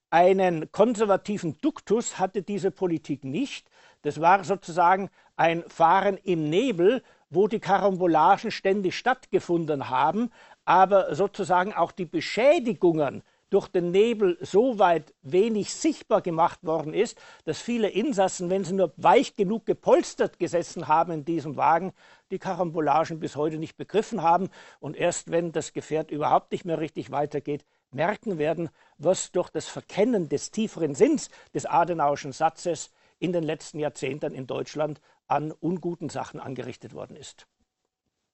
[SPEAKER 2] einen konservativen Duktus hatte diese Politik nicht. Das war sozusagen ein Fahren im Nebel, wo die Karambolagen ständig stattgefunden haben, aber sozusagen auch die Beschädigungen durch den Nebel so weit wenig sichtbar gemacht worden ist, dass viele Insassen, wenn sie nur weich genug gepolstert gesessen haben in diesem Wagen, die Karambolagen bis heute nicht begriffen haben und erst wenn das Gefährt überhaupt nicht mehr richtig weitergeht, merken werden, was durch das Verkennen des tieferen Sinns des Adenauischen Satzes in den letzten Jahrzehnten in Deutschland an unguten Sachen angerichtet worden ist.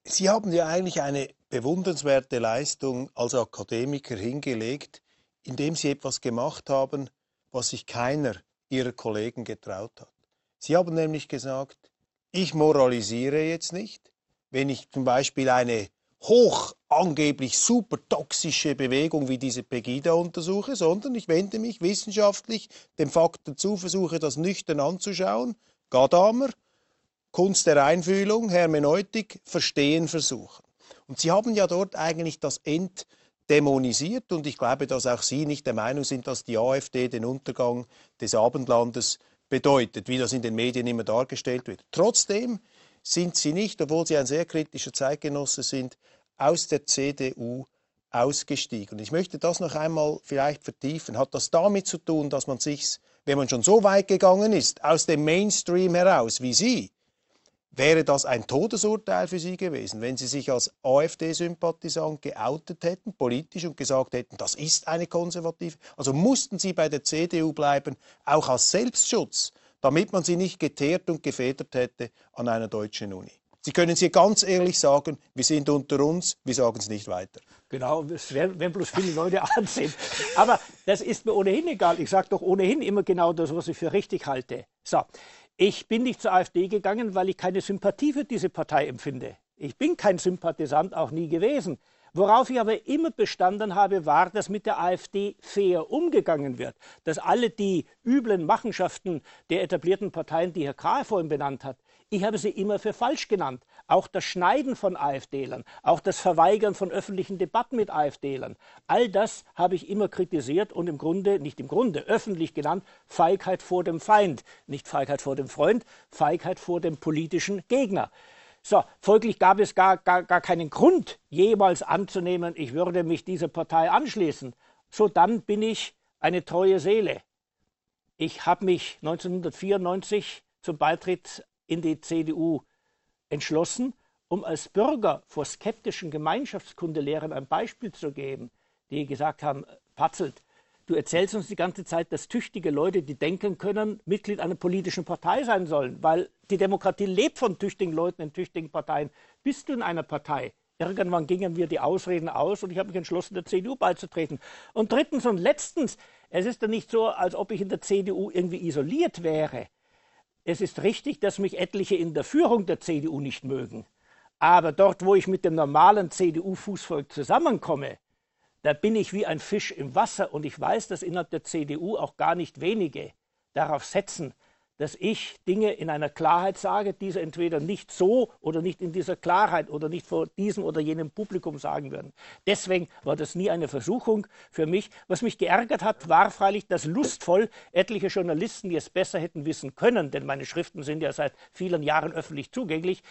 [SPEAKER 1] Sie haben ja eigentlich eine bewundernswerte Leistung als Akademiker hingelegt, indem Sie etwas gemacht haben, was sich keiner Ihrer Kollegen getraut hat. Sie haben nämlich gesagt, ich moralisiere jetzt nicht, wenn ich zum Beispiel eine hoch angeblich super toxische Bewegung wie diese Pegida untersuche, sondern ich wende mich wissenschaftlich dem Fakt zu, versuche das nüchtern anzuschauen. Gadamer, Kunst der Einfühlung, Hermeneutik, Verstehen versuchen. Und Sie haben ja dort eigentlich das entdämonisiert und ich glaube, dass auch Sie nicht der Meinung sind, dass die AfD den Untergang des Abendlandes bedeutet, wie das in den Medien immer dargestellt wird. Trotzdem sind Sie nicht, obwohl Sie ein sehr kritischer Zeitgenosse sind, aus der CDU ausgestiegen. Und ich möchte das noch einmal vielleicht vertiefen. Hat das damit zu tun, dass man sich, wenn man schon so weit gegangen ist, aus dem Mainstream heraus wie Sie, wäre das ein Todesurteil für Sie gewesen, wenn Sie sich als AfD-Sympathisant geoutet hätten, politisch, und gesagt hätten, das ist eine konservative. Also mussten Sie bei der CDU bleiben, auch als Selbstschutz, damit man Sie nicht geteert und gefedert hätte an einer deutschen Uni. Sie können es hier ganz ehrlich sagen, wir sind unter uns, wir sagen es nicht weiter.
[SPEAKER 2] Genau, werden bloß viele Leute ansehen. Aber das ist mir ohnehin egal. Ich sage doch ohnehin immer genau das, was ich für richtig halte. So, ich bin nicht zur AfD gegangen, weil ich keine Sympathie für diese Partei empfinde. Ich bin kein Sympathisant, auch nie gewesen. Worauf ich aber immer bestanden habe, war, dass mit der AfD fair umgegangen wird. Dass alle die üblen Machenschaften der etablierten Parteien, die Herr Krahe vorhin benannt hat, ich habe sie immer für falsch genannt. Auch das Schneiden von AfD-Lern, auch das Verweigern von öffentlichen Debatten mit AfD-Lern. All das habe ich immer kritisiert und im Grunde, nicht im Grunde, öffentlich genannt, Feigheit vor dem Feind. Nicht Feigheit vor dem Freund, Feigheit vor dem politischen Gegner. So, folglich gab es gar, gar, gar keinen Grund, jemals anzunehmen, ich würde mich dieser Partei anschließen. So, dann bin ich eine treue Seele. Ich habe mich 1994 zum Beitritt in die CDU entschlossen, um als Bürger vor skeptischen Gemeinschaftskundelehrern ein Beispiel zu geben, die gesagt haben, Patzelt, du erzählst uns die ganze Zeit, dass tüchtige Leute, die denken können, Mitglied einer politischen Partei sein sollen, weil die Demokratie lebt von tüchtigen Leuten in tüchtigen Parteien. Bist du in einer Partei? Irgendwann gingen mir die Ausreden aus und ich habe mich entschlossen, der CDU beizutreten. Und drittens und letztens, es ist ja nicht so, als ob ich in der CDU irgendwie isoliert wäre. Es ist richtig, dass mich etliche in der Führung der CDU nicht mögen. Aber dort, wo ich mit dem normalen CDU-Fußvolk zusammenkomme, da bin ich wie ein Fisch im Wasser und ich weiß, dass innerhalb der CDU auch gar nicht wenige darauf setzen, dass ich Dinge in einer Klarheit sage, diese entweder nicht so oder nicht in dieser Klarheit oder nicht vor diesem oder jenem Publikum sagen würden. Deswegen war das nie eine Versuchung für mich. Was mich geärgert hat, war freilich, dass lustvoll etliche Journalisten, die es besser hätten wissen können, denn meine Schriften sind ja seit vielen Jahren öffentlich zugänglich,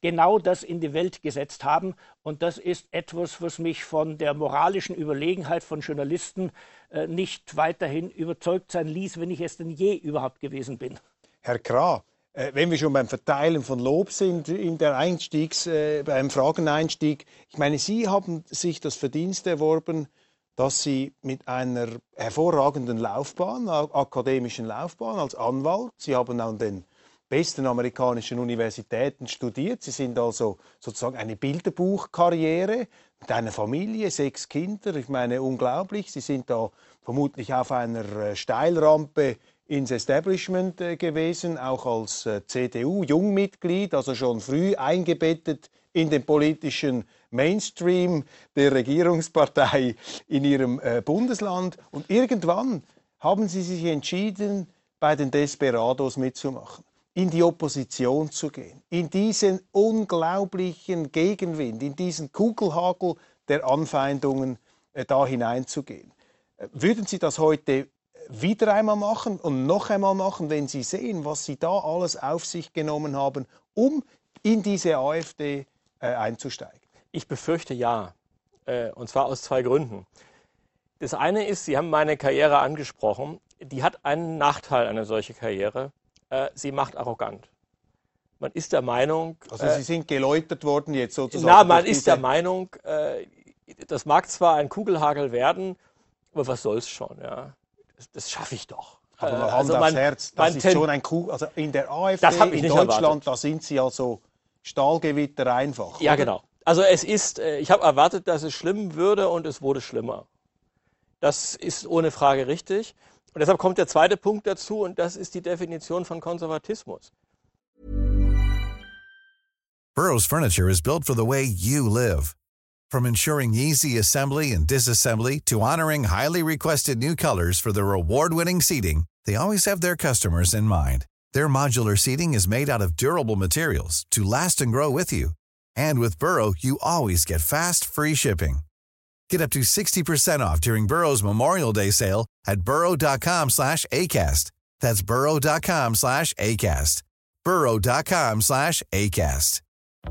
[SPEAKER 2] genau das in die Welt gesetzt haben. Und das ist etwas, was mich von der moralischen Überlegenheit von Journalisten äh, nicht weiterhin überzeugt sein ließ, wenn ich es denn je überhaupt gewesen bin.
[SPEAKER 1] Herr Krah, äh, wenn wir schon beim Verteilen von Lob sind in der Einstiegs, äh, beim Frageneinstieg, ich meine, Sie haben sich das Verdienst erworben, dass Sie mit einer hervorragenden Laufbahn, akademischen Laufbahn als Anwalt, Sie haben an den besten amerikanischen Universitäten studiert. Sie sind also sozusagen eine Bilderbuchkarriere mit einer Familie, sechs Kinder. Ich meine, unglaublich. Sie sind da vermutlich auf einer äh, Steilrampe ins Establishment äh, gewesen, auch als äh, CDU-Jungmitglied, also schon früh eingebettet in den politischen Mainstream der Regierungspartei in ihrem Bundesland. Und irgendwann haben sie sich entschieden, bei den Desperados mitzumachen in die Opposition zu gehen, in diesen unglaublichen Gegenwind, in diesen Kugelhagel der Anfeindungen äh, da hineinzugehen. Äh, würden Sie das heute wieder einmal machen und noch einmal machen, wenn Sie sehen, was Sie da alles auf sich genommen haben, um in diese AfD äh, einzusteigen?
[SPEAKER 3] Ich befürchte ja. Äh, und zwar aus zwei Gründen. Das eine ist, Sie haben meine Karriere angesprochen. Die hat einen Nachteil, eine solche Karriere äh, sie macht arrogant. Man ist der Meinung.
[SPEAKER 1] Also Sie äh, sind geläutert worden jetzt sozusagen.
[SPEAKER 3] Na, man ist der Meinung, äh, das mag zwar ein Kugelhagel werden, aber was soll's schon, ja. Das, das schaffe ich doch.
[SPEAKER 1] Aber äh, Hand also aufs Herz, das ist schon ein Kugel. Also in der AfD, in Deutschland, erwartet. da sind Sie also Stahlgewitter einfach.
[SPEAKER 3] Ja, oder? genau. Also es ist, ich habe erwartet, dass es schlimm würde und es wurde schlimmer. Das ist ohne Frage richtig. Und deshalb kommt der zweite Punkt dazu und das ist die Definition von Konservatismus.
[SPEAKER 4] Burroughs Furniture is built for the way you live. From ensuring easy assembly and disassembly to honoring highly requested new colors for their award-winning seating, they always have their customers in mind. Their modular seating is made out of durable materials to last and grow with you. And with Burrow, you always get fast, free shipping. Get up to 60% off during Burrow's Memorial Day sale at burrow.com slash ACAST. That's burrow.com slash ACAST. burrow.com slash ACAST.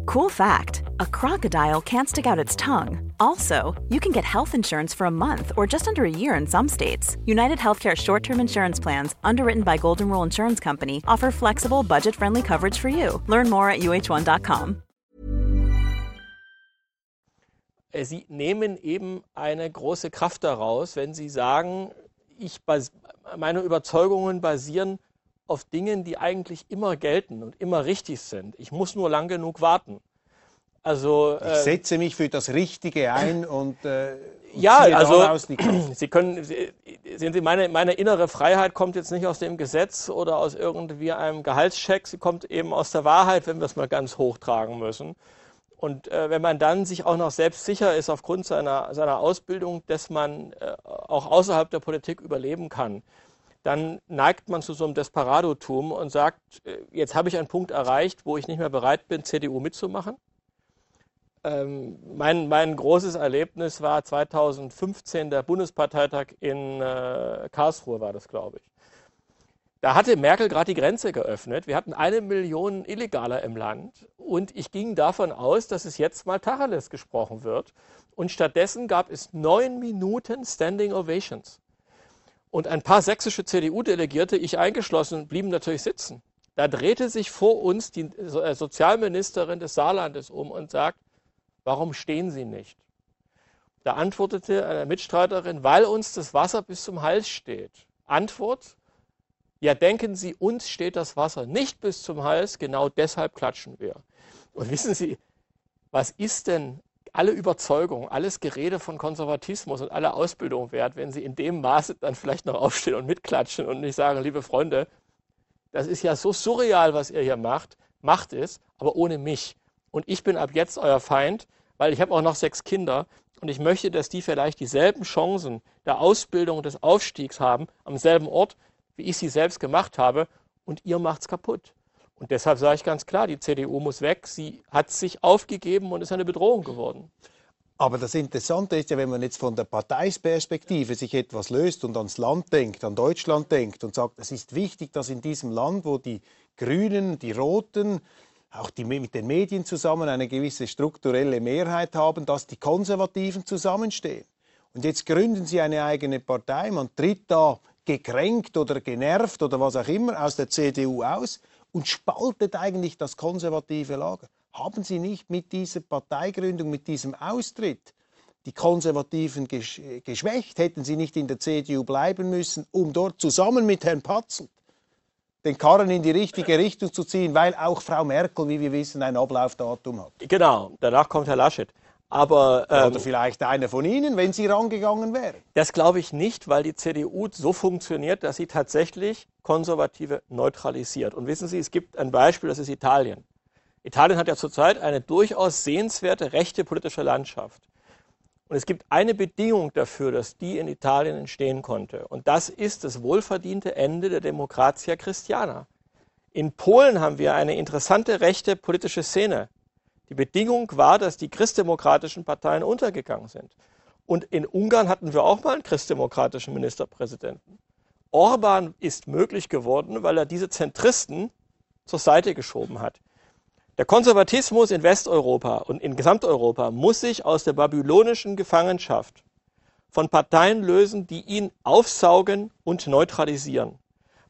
[SPEAKER 5] Cool fact, a crocodile can't stick out its tongue. Also, you can get health insurance for a month or just under a year in some states. United Healthcare short-term insurance plans, underwritten by Golden Rule Insurance Company, offer flexible, budget-friendly coverage for you. Learn more at uh1.com.
[SPEAKER 3] sie nehmen eben eine große Kraft daraus, wenn Sie sagen, ich meine Überzeugungen basieren auf Dingen, die eigentlich immer gelten und immer richtig sind. Ich muss nur lang genug warten.
[SPEAKER 1] Also, ich äh, setze mich für das Richtige ein und, äh,
[SPEAKER 3] und ja, also Sie können, sehen Sie, meine, meine innere Freiheit kommt jetzt nicht aus dem Gesetz oder aus irgendwie einem Gehaltscheck, sie kommt eben aus der Wahrheit, wenn wir es mal ganz hochtragen müssen. Und äh, wenn man dann sich auch noch selbst sicher ist aufgrund seiner, seiner Ausbildung, dass man äh, auch außerhalb der Politik überleben kann, dann neigt man zu so einem Desperadotum und sagt, äh, jetzt habe ich einen Punkt erreicht, wo ich nicht mehr bereit bin, CDU mitzumachen. Ähm, mein, mein großes Erlebnis war 2015 der Bundesparteitag in äh, Karlsruhe, war das, glaube ich. Da hatte Merkel gerade die Grenze geöffnet. Wir hatten eine Million Illegaler im Land. Und ich ging davon aus, dass es jetzt mal Tacheles gesprochen wird. Und stattdessen gab es neun Minuten Standing Ovations. Und ein paar sächsische CDU-Delegierte, ich eingeschlossen, blieben natürlich sitzen. Da drehte sich vor uns die äh, Sozialministerin des Saarlandes um und sagt, warum stehen Sie nicht? Da antwortete eine Mitstreiterin, weil uns das Wasser bis zum Hals steht. Antwort, ja, denken Sie, uns steht das Wasser nicht bis zum Hals, genau deshalb klatschen wir. Und wissen Sie, was ist denn alle Überzeugung, alles Gerede von Konservatismus und alle Ausbildung wert, wenn Sie in dem Maße dann vielleicht noch aufstehen und mitklatschen und nicht sagen, liebe Freunde, das ist ja so surreal, was ihr hier macht, macht es, aber ohne mich. Und ich bin ab jetzt euer Feind, weil ich habe auch noch sechs Kinder und ich möchte, dass die vielleicht dieselben Chancen der Ausbildung und des Aufstiegs haben am selben Ort, wie ich sie selbst gemacht habe, und ihr macht es kaputt. Und deshalb sage ich ganz klar, die CDU muss weg. Sie hat sich aufgegeben und ist eine Bedrohung geworden.
[SPEAKER 1] Aber das Interessante ist ja, wenn man jetzt von der Parteisperspektive sich etwas löst und ans Land denkt, an Deutschland denkt und sagt, es ist wichtig, dass in diesem Land, wo die Grünen, die Roten, auch die mit den Medien zusammen eine gewisse strukturelle Mehrheit haben, dass die Konservativen zusammenstehen. Und jetzt gründen sie eine eigene Partei, man tritt da gekränkt oder genervt oder was auch immer aus der CDU aus und spaltet eigentlich das konservative Lager. Haben Sie nicht mit dieser Parteigründung, mit diesem Austritt die Konservativen geschwächt? Hätten Sie nicht in der CDU bleiben müssen, um dort zusammen mit Herrn Patzelt den Karren in die richtige Richtung zu ziehen, weil auch Frau Merkel, wie wir wissen, ein Ablaufdatum hat.
[SPEAKER 3] Genau, danach kommt Herr Laschet. Aber ähm,
[SPEAKER 1] Oder vielleicht einer von Ihnen, wenn Sie rangegangen wären.
[SPEAKER 3] das glaube ich nicht, weil die CDU so funktioniert, dass sie tatsächlich Konservative neutralisiert. Und wissen Sie, es gibt ein Beispiel, das ist Italien. Italien hat ja zurzeit eine durchaus sehenswerte rechte politische Landschaft. Und es gibt eine Bedingung dafür, dass die in Italien entstehen konnte. Und das ist das wohlverdiente Ende der Demokratia Christiana. In Polen haben wir eine interessante rechte politische Szene. Die Bedingung war, dass die christdemokratischen Parteien untergegangen sind. Und in Ungarn hatten wir auch mal einen christdemokratischen Ministerpräsidenten. Orban ist möglich geworden, weil er diese Zentristen zur Seite geschoben hat. Der Konservatismus in Westeuropa und in Gesamteuropa muss sich aus der babylonischen Gefangenschaft von Parteien lösen, die ihn aufsaugen und neutralisieren.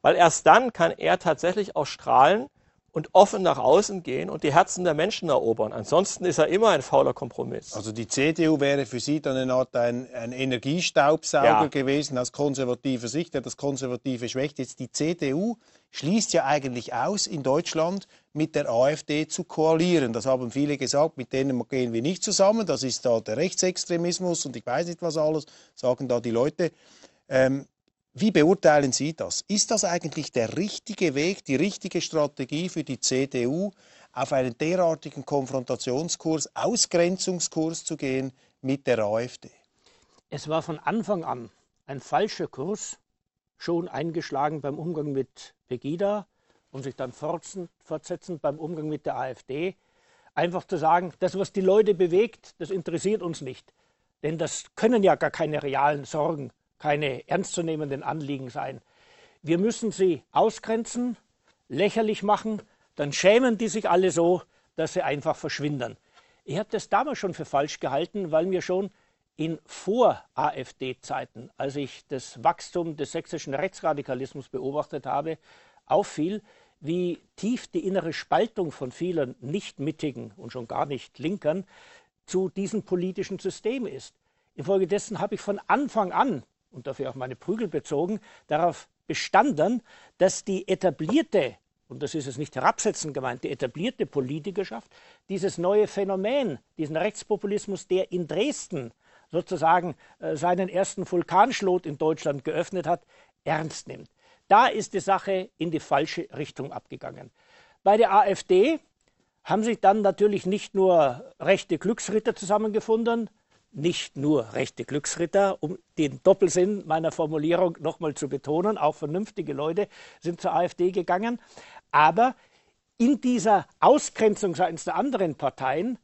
[SPEAKER 3] Weil erst dann kann er tatsächlich auch strahlen und offen nach außen gehen und die Herzen der Menschen erobern. Ansonsten ist er immer ein fauler Kompromiss.
[SPEAKER 1] Also die CDU wäre für Sie dann eine Art ein, ein Energiestaubsauger
[SPEAKER 3] Ja.
[SPEAKER 1] gewesen aus konservativer Sicht, der das Konservative schwächt. Jetzt die CDU schließt ja eigentlich aus, in Deutschland mit der AfD zu koalieren. Das haben viele gesagt, mit denen gehen wir nicht zusammen. Das ist da der Rechtsextremismus und ich weiß nicht was alles, sagen da die Leute. Ähm, wie beurteilen Sie das? Ist das eigentlich der richtige Weg, die richtige Strategie für die CDU, auf einen derartigen Konfrontationskurs, Ausgrenzungskurs zu gehen mit der AfD?
[SPEAKER 2] Es war von Anfang an ein falscher Kurs, schon eingeschlagen beim Umgang mit Pegida und sich dann fortsetzend beim Umgang mit der AfD. Einfach zu sagen, das, was die Leute bewegt, das interessiert uns nicht. Denn das können ja gar keine realen Sorgen, keine ernstzunehmenden Anliegen sein. Wir müssen sie ausgrenzen, lächerlich machen, dann schämen die sich alle so, dass sie einfach verschwinden. Ich habe das damals schon für falsch gehalten, weil mir schon in Vor-AfD-Zeiten, als ich das Wachstum des sächsischen Rechtsradikalismus beobachtet habe, auffiel, wie tief die innere Spaltung von vielen nicht-mittigen und schon gar nicht Linkern zu diesem politischen System ist. Infolgedessen habe ich von Anfang an, und dafür auch meine Prügel bezogen, darauf bestanden, dass die etablierte, und das ist es nicht herabsetzend gemeint, die etablierte Politikerschaft dieses neue Phänomen, diesen Rechtspopulismus, der in Dresden sozusagen äh, seinen ersten Vulkanschlot in Deutschland geöffnet hat, ernst nimmt. Da ist die Sache in die falsche Richtung abgegangen. Bei der AfD haben sich dann natürlich nicht nur rechte Glücksritter zusammengefunden, nicht nur rechte Glücksritter, um den Doppelsinn meiner Formulierung nochmal zu betonen, auch vernünftige Leute sind zur AfD gegangen, aber in dieser Ausgrenzung seitens der anderen Parteien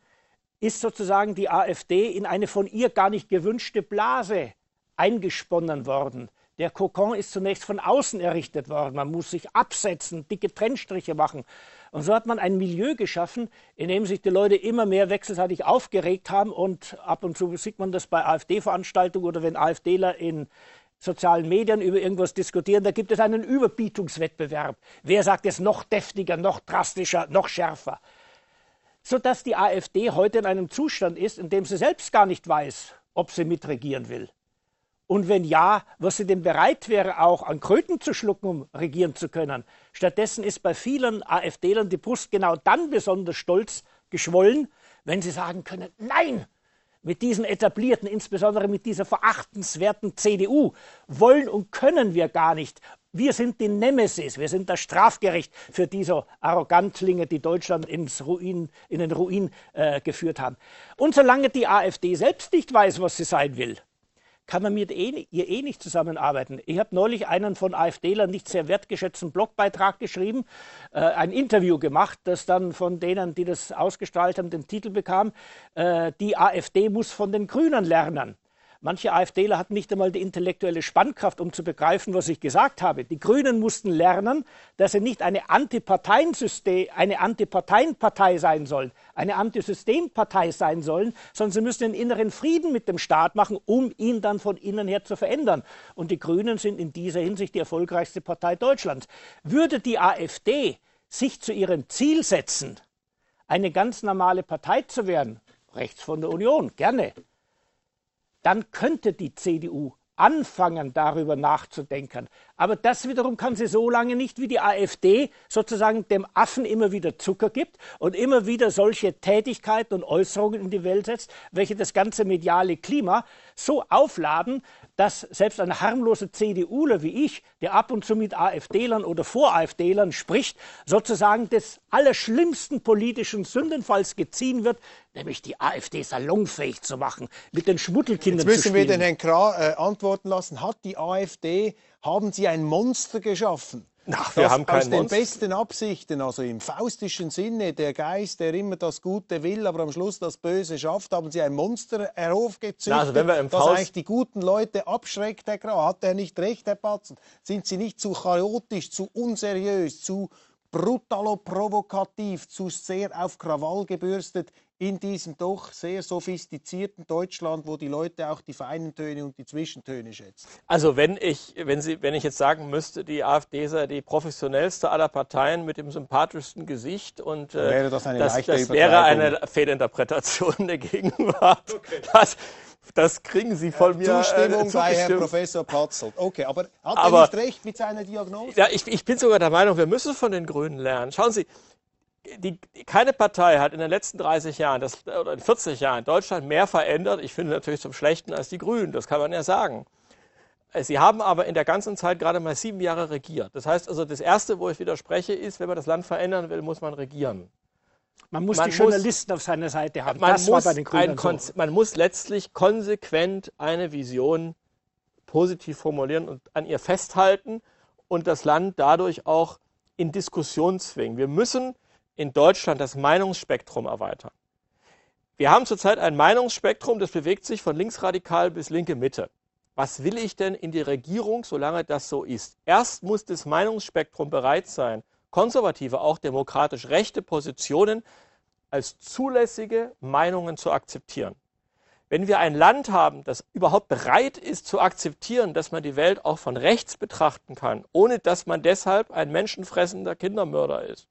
[SPEAKER 2] ist sozusagen die AfD in eine von ihr gar nicht gewünschte Blase eingesponnen worden. Der Kokon ist zunächst von außen errichtet worden. Man muss sich absetzen, dicke Trennstriche machen. Und so hat man ein Milieu geschaffen, in dem sich die Leute immer mehr wechselseitig aufgeregt haben. Und ab und zu sieht man das bei AfD-Veranstaltungen oder wenn AfDler in sozialen Medien über irgendwas diskutieren, da gibt es einen Überbietungswettbewerb. Wer sagt es noch deftiger, noch drastischer, noch schärfer? Sodass die AfD heute in einem Zustand ist, in dem sie selbst gar nicht weiß, ob sie mitregieren will. Und wenn ja, was sie denn bereit wäre, auch an Kröten zu schlucken, um regieren zu können. Stattdessen ist bei vielen AfDlern die Brust genau dann besonders stolz geschwollen, wenn sie sagen können, nein, mit diesen etablierten, insbesondere mit dieser verachtenswerten CDU, wollen und können wir gar nicht. Wir sind die Nemesis, wir sind das Strafgericht für diese Arrogantlinge, die Deutschland ins Ruin, in den Ruin äh, geführt haben. Und solange die AfD selbst nicht weiß, was sie sein will, kann man mit eh, ihr eh nicht zusammenarbeiten. Ich habe neulich einen von AfDlern nicht sehr wertgeschätzten Blogbeitrag geschrieben, äh, ein Interview gemacht, das dann von denen, die das ausgestrahlt haben, den Titel bekam, äh, die AfD muss von den Grünen lernen. Manche AfDler hatten nicht einmal die intellektuelle Spannkraft, um zu begreifen, was ich gesagt habe. Die Grünen mussten lernen, dass sie nicht eine Antiparteiensystem, eine Antiparteienpartei sein sollen, eine Antisystempartei sein sollen, sondern sie müssen den inneren Frieden mit dem Staat machen, um ihn dann von innen her zu verändern. Und die Grünen sind in dieser Hinsicht die erfolgreichste Partei Deutschlands. Würde die AfD sich zu ihrem Ziel setzen, eine ganz normale Partei zu werden, rechts von der Union, gerne, dann könnte die CDU anfangen, darüber nachzudenken. Aber das wiederum kann sie so lange nicht, wie die AfD sozusagen dem Affen immer wieder Zucker gibt und immer wieder solche Tätigkeiten und Äußerungen in die Welt setzt, welche das ganze mediale Klima so aufladen, dass selbst ein harmloser CDUler wie ich, der ab und zu mit AfDlern oder vor AfDlern spricht, sozusagen des allerschlimmsten politischen Sündenfalls geziehen wird, nämlich die AfD salonfähig zu machen, mit den Schmuddelkindern
[SPEAKER 1] Jetzt müssen wir den Herrn Krah äh, antworten lassen. Hat die AfD, haben Sie ein Monster geschaffen?
[SPEAKER 3] Ach, wir
[SPEAKER 1] das
[SPEAKER 3] haben kein
[SPEAKER 1] aus den
[SPEAKER 3] Monster.
[SPEAKER 1] besten Absichten, also im faustischen Sinne, der Geist, der immer das Gute will, aber am Schluss das Böse schafft, haben Sie ein Monster heraufgezüchtet,
[SPEAKER 3] Na, also wenn wir im
[SPEAKER 1] das
[SPEAKER 3] Faust-
[SPEAKER 1] eigentlich die guten Leute abschreckt, Herr Grau. Hat er nicht recht, Herr Patzen? Sind Sie nicht zu chaotisch, zu unseriös, zu brutalo-provokativ, zu sehr auf Krawall gebürstet in diesem doch sehr sophistizierten Deutschland, wo die Leute auch die feinen Töne und die Zwischentöne schätzen?
[SPEAKER 3] Also wenn ich, wenn Sie, wenn ich jetzt sagen müsste, die AfD sei die professionellste aller Parteien mit dem sympathischsten Gesicht und äh,
[SPEAKER 1] Wäre das eine
[SPEAKER 3] das, das wäre eine Fehlinterpretation der Gegenwart. Das, das kriegen Sie von mir
[SPEAKER 1] Zustimmung
[SPEAKER 3] äh,
[SPEAKER 1] bei Herrn. Professor Patzelt. Okay, aber hat
[SPEAKER 3] Aber-
[SPEAKER 1] er nicht recht mit seiner Diagnose?
[SPEAKER 3] Ja, ich, ich bin sogar der Meinung, wir müssen von den Grünen lernen. Schauen Sie, die, keine Partei hat in den letzten 30 Jahren das, oder in 40 Jahren Deutschland mehr verändert, ich finde natürlich zum Schlechten, als die Grünen. Das kann man ja sagen. Äh, Sie haben aber in der ganzen Zeit gerade mal sieben Jahre regiert. Das heißt also, das Erste, wo ich widerspreche, ist, wenn man das Land verändern will, muss man regieren.
[SPEAKER 2] Man muss
[SPEAKER 3] Man
[SPEAKER 2] die
[SPEAKER 3] muss-
[SPEAKER 2] Journalisten auf seiner Seite haben.
[SPEAKER 3] Man,
[SPEAKER 2] das war
[SPEAKER 3] muss
[SPEAKER 2] bei den
[SPEAKER 3] ein
[SPEAKER 2] Grünen so.
[SPEAKER 3] Man muss letztlich konsequent eine Vision positiv formulieren und an ihr festhalten und das Land dadurch auch in Diskussion zwingen. Wir müssen in Deutschland das Meinungsspektrum erweitern. Wir haben zurzeit ein Meinungsspektrum, das bewegt sich von linksradikal bis linke Mitte. Was will ich denn in die Regierung, solange das so ist? Erst muss das Meinungsspektrum bereit sein, konservative, auch demokratisch rechte Positionen als zulässige Meinungen zu akzeptieren. Wenn wir ein Land haben, das überhaupt bereit ist zu akzeptieren, dass man die Welt auch von rechts betrachten kann, ohne dass man deshalb ein menschenfressender Kindermörder ist,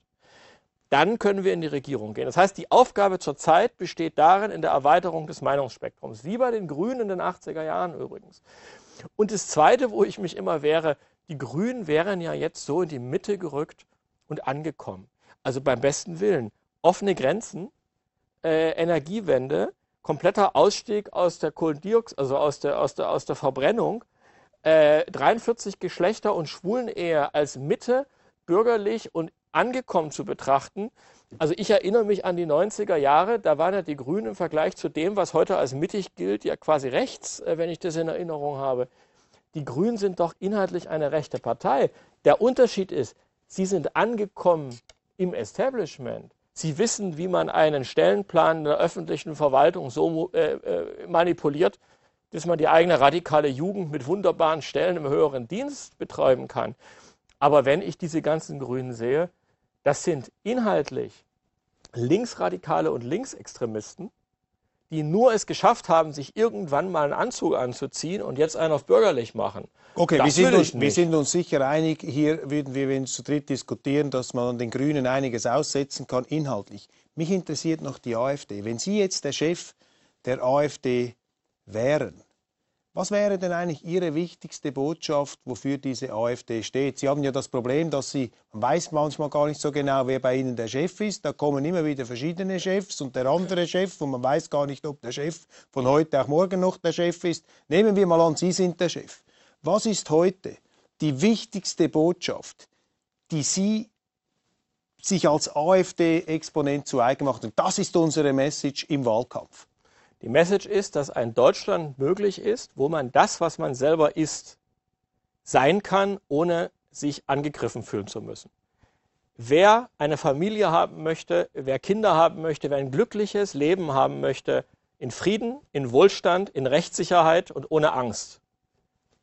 [SPEAKER 3] dann können wir in die Regierung gehen. Das heißt, die Aufgabe zurzeit besteht darin in der Erweiterung des Meinungsspektrums, wie bei den Grünen in den 80er Jahren übrigens. Und das Zweite, wo ich mich immer wehre, die Grünen wären ja jetzt so in die Mitte gerückt und angekommen. Also beim besten Willen. Offene Grenzen, äh, Energiewende, kompletter Ausstieg aus der Kohlendioxid, also aus der, aus der, aus der Verbrennung, äh, 43 Geschlechter und Schwulenehe als Mitte bürgerlich und angekommen zu betrachten. Also ich erinnere mich an die 90er Jahre, da waren ja die Grünen im Vergleich zu dem, was heute als mittig gilt, ja quasi rechts, äh, wenn ich das in Erinnerung habe. Die Grünen sind doch inhaltlich eine rechte Partei. Der Unterschied ist, sie sind angekommen im Establishment. Sie wissen, wie man einen Stellenplan der öffentlichen Verwaltung so äh, äh, manipuliert, dass man die eigene radikale Jugend mit wunderbaren Stellen im höheren Dienst betreiben kann. Aber wenn ich diese ganzen Grünen sehe, das sind inhaltlich Linksradikale und Linksextremisten, die nur es geschafft haben, sich irgendwann mal einen Anzug anzuziehen und jetzt einen auf bürgerlich machen.
[SPEAKER 1] Okay, wir sind, uns, wir sind uns sicher einig, hier würden wir, wenn wir zu dritt diskutieren, dass man an den Grünen einiges aussetzen kann, inhaltlich. Mich interessiert noch die AfD. Wenn Sie jetzt der Chef der AfD wären, was wäre denn eigentlich Ihre wichtigste Botschaft, wofür diese AfD steht? Sie haben ja das Problem, dass Sie, man weiß manchmal gar nicht so genau, wer bei Ihnen der Chef ist. Da kommen immer wieder verschiedene Chefs und der andere Chef und man weiß gar nicht, ob der Chef von heute auch morgen noch der Chef ist. Nehmen wir mal an, Sie sind der Chef. Was ist heute die wichtigste Botschaft, die Sie sich als AfD-Exponent zu eigen machen? Das ist unsere Message im Wahlkampf.
[SPEAKER 3] Die Message ist, dass ein Deutschland möglich ist, wo man das, was man selber ist, sein kann, ohne sich angegriffen fühlen zu müssen. Wer eine Familie haben möchte, wer Kinder haben möchte, wer ein glückliches Leben haben möchte, in Frieden, in Wohlstand, in Rechtssicherheit und ohne Angst,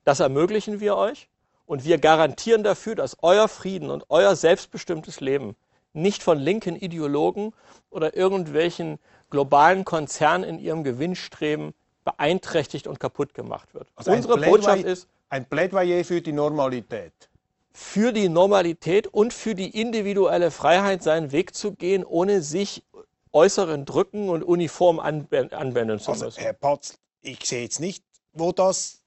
[SPEAKER 3] das ermöglichen wir euch und wir garantieren dafür, dass euer Frieden und euer selbstbestimmtes Leben nicht von linken Ideologen oder irgendwelchen globalen Konzernen in ihrem Gewinnstreben beeinträchtigt und kaputt gemacht wird.
[SPEAKER 1] Also
[SPEAKER 3] Unsere Botschaft ist,
[SPEAKER 1] Ein Plädoyer für die Normalität.
[SPEAKER 3] für die Normalität und für die individuelle Freiheit seinen Weg zu gehen, ohne sich äußeren Drücken und Uniform anwenden zu
[SPEAKER 1] Also,
[SPEAKER 3] müssen.
[SPEAKER 1] Herr Patz, ich sehe jetzt nicht, wo das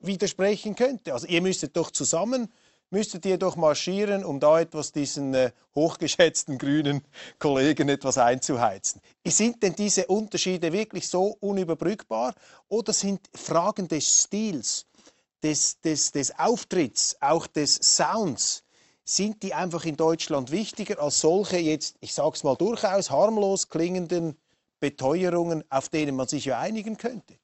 [SPEAKER 1] widersprechen könnte. Also ihr müsstet doch zusammen müsstet ihr doch marschieren, um da etwas diesen äh, hochgeschätzten grünen Kollegen etwas einzuheizen. Sind denn diese Unterschiede wirklich so unüberbrückbar oder sind Fragen des Stils, des, des, des Auftritts, auch des Sounds, sind die einfach in Deutschland wichtiger als solche jetzt, ich sage es mal durchaus harmlos klingenden Beteuerungen, auf denen man sich ja einigen könnte?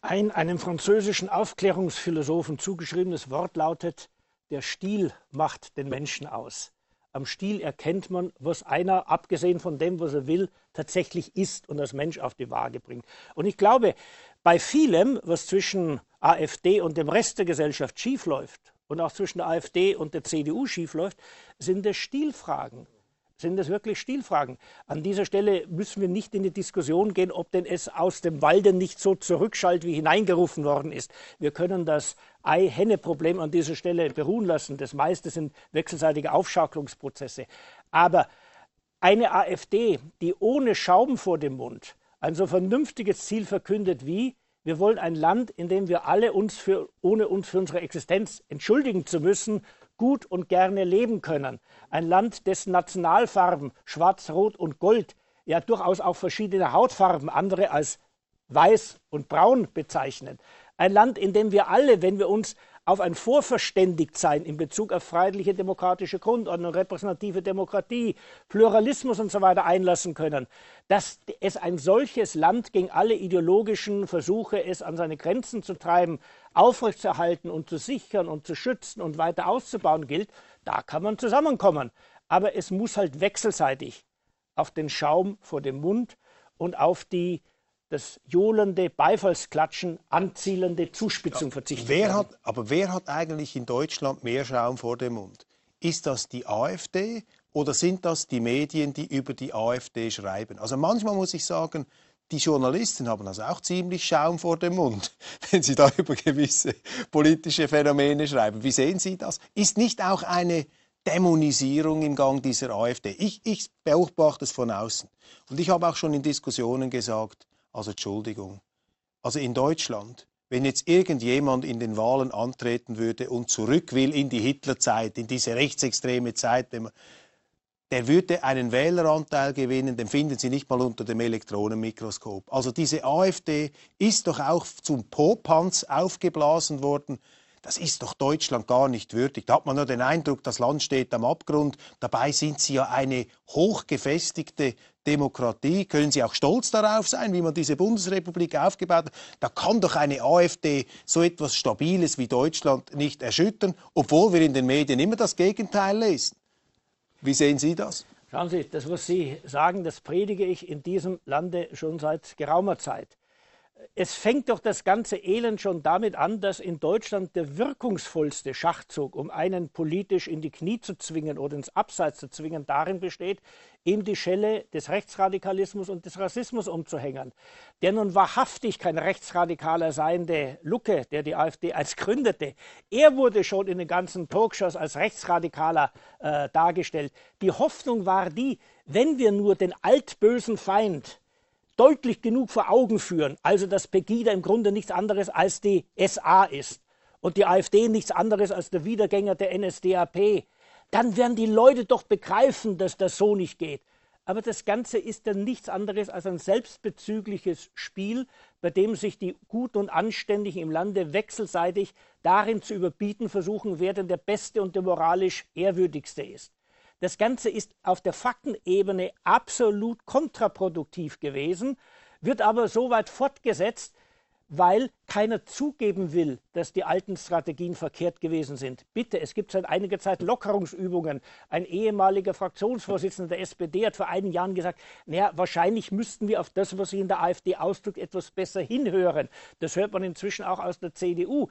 [SPEAKER 2] Ein einem französischen Aufklärungsphilosophen zugeschriebenes Wort lautet, der Stil macht den Menschen aus. Am Stil erkennt man, was einer, abgesehen von dem, was er will, tatsächlich ist und als Mensch auf die Waage bringt. Und ich glaube, bei vielem, was zwischen AfD und dem Rest der Gesellschaft schiefläuft und auch zwischen der AfD und der CDU schiefläuft, sind es Stilfragen. Sind das wirklich Stilfragen? An dieser Stelle müssen wir nicht in die Diskussion gehen, ob denn es aus dem Walde nicht so zurückschallt, wie hineingerufen worden ist. Wir können das Ei-Henne-Problem an dieser Stelle beruhen lassen. Das meiste sind wechselseitige Aufschaukelungsprozesse. Aber eine AfD, die ohne Schaum vor dem Mund ein so vernünftiges Ziel verkündet wie wir wollen ein Land, in dem wir alle uns für, ohne uns für unsere Existenz entschuldigen zu müssen, gut und gerne leben können. Ein Land, dessen Nationalfarben Schwarz, Rot und Gold ja durchaus auch verschiedene Hautfarben, andere als Weiß und Braun bezeichnen. Ein Land, in dem wir alle, wenn wir uns auf ein Vorverständigtsein in Bezug auf freiheitliche demokratische Grundordnung, repräsentative Demokratie, Pluralismus und so weiter einlassen können, dass es ein solches Land gegen alle ideologischen Versuche, es an seine Grenzen zu treiben, aufrechtzuerhalten und zu sichern und zu schützen und weiter auszubauen gilt, da kann man zusammenkommen. Aber es muss halt wechselseitig auf den Schaum vor dem Mund und auf die das johlende Beifallsklatschen anzielende Zuspitzung verzichtet
[SPEAKER 1] wer hat, Aber wer hat eigentlich in Deutschland mehr Schaum vor dem Mund? Ist das die AfD oder sind das die Medien, die über die AfD schreiben? Also manchmal muss ich sagen, die Journalisten haben also auch ziemlich Schaum vor dem Mund, wenn sie da über gewisse politische Phänomene schreiben. Wie sehen Sie das? Ist nicht auch eine Dämonisierung im Gang dieser AfD? Ich, ich beobachte es von außen. Und ich habe auch schon in Diskussionen gesagt, also Entschuldigung. Also in Deutschland, wenn jetzt irgendjemand in den Wahlen antreten würde und zurück will in die Hitlerzeit, in diese rechtsextreme Zeit, der würde einen Wähleranteil gewinnen, den finden Sie nicht mal unter dem Elektronenmikroskop. Also diese AfD ist doch auch zum Popanz aufgeblasen worden. Das ist doch Deutschland gar nicht würdig. Da hat man nur den Eindruck, das Land steht am Abgrund. Dabei sind sie ja eine hochgefestigte Demokratie. Können Sie auch stolz darauf sein, wie man diese Bundesrepublik aufgebaut hat? Da kann doch eine AfD so etwas Stabiles wie Deutschland nicht erschüttern, obwohl wir in den Medien immer das Gegenteil lesen. Wie sehen Sie das?
[SPEAKER 2] Schauen Sie, das, was Sie sagen, das predige ich in diesem Lande schon seit geraumer Zeit es fängt doch das ganze Elend schon damit an, dass in Deutschland der wirkungsvollste Schachzug, um einen politisch in die Knie zu zwingen oder ins Abseits zu zwingen, darin besteht, ihm die Schelle des Rechtsradikalismus und des Rassismus umzuhängen. Der nun wahrhaftig kein Rechtsradikaler seiende Lucke, der die AfD als gründete, er wurde schon in den ganzen Talkshows als Rechtsradikaler äh, dargestellt. Die Hoffnung war die, wenn wir nur den altbösen Feind deutlich genug vor Augen führen, also dass Pegida im Grunde nichts anderes als die SA ist und die AfD nichts anderes als der Wiedergänger der NSDAP, dann werden die Leute doch begreifen, dass das so nicht geht. Aber das Ganze ist dann nichts anderes als ein selbstbezügliches Spiel, bei dem sich die Guten und Anständigen im Lande wechselseitig darin zu überbieten versuchen, wer denn der Beste und der moralisch Ehrwürdigste ist. Das Ganze ist auf der Faktenebene absolut kontraproduktiv gewesen, wird aber so weit fortgesetzt, weil keiner zugeben will, dass die alten Strategien verkehrt gewesen sind. Bitte, es gibt seit einiger Zeit Lockerungsübungen. Ein ehemaliger Fraktionsvorsitzender der SPD hat vor einigen Jahren gesagt, naja, wahrscheinlich müssten wir auf das, was sich in der AfD ausdrückt, etwas besser hinhören. Das hört man inzwischen auch aus der CDU.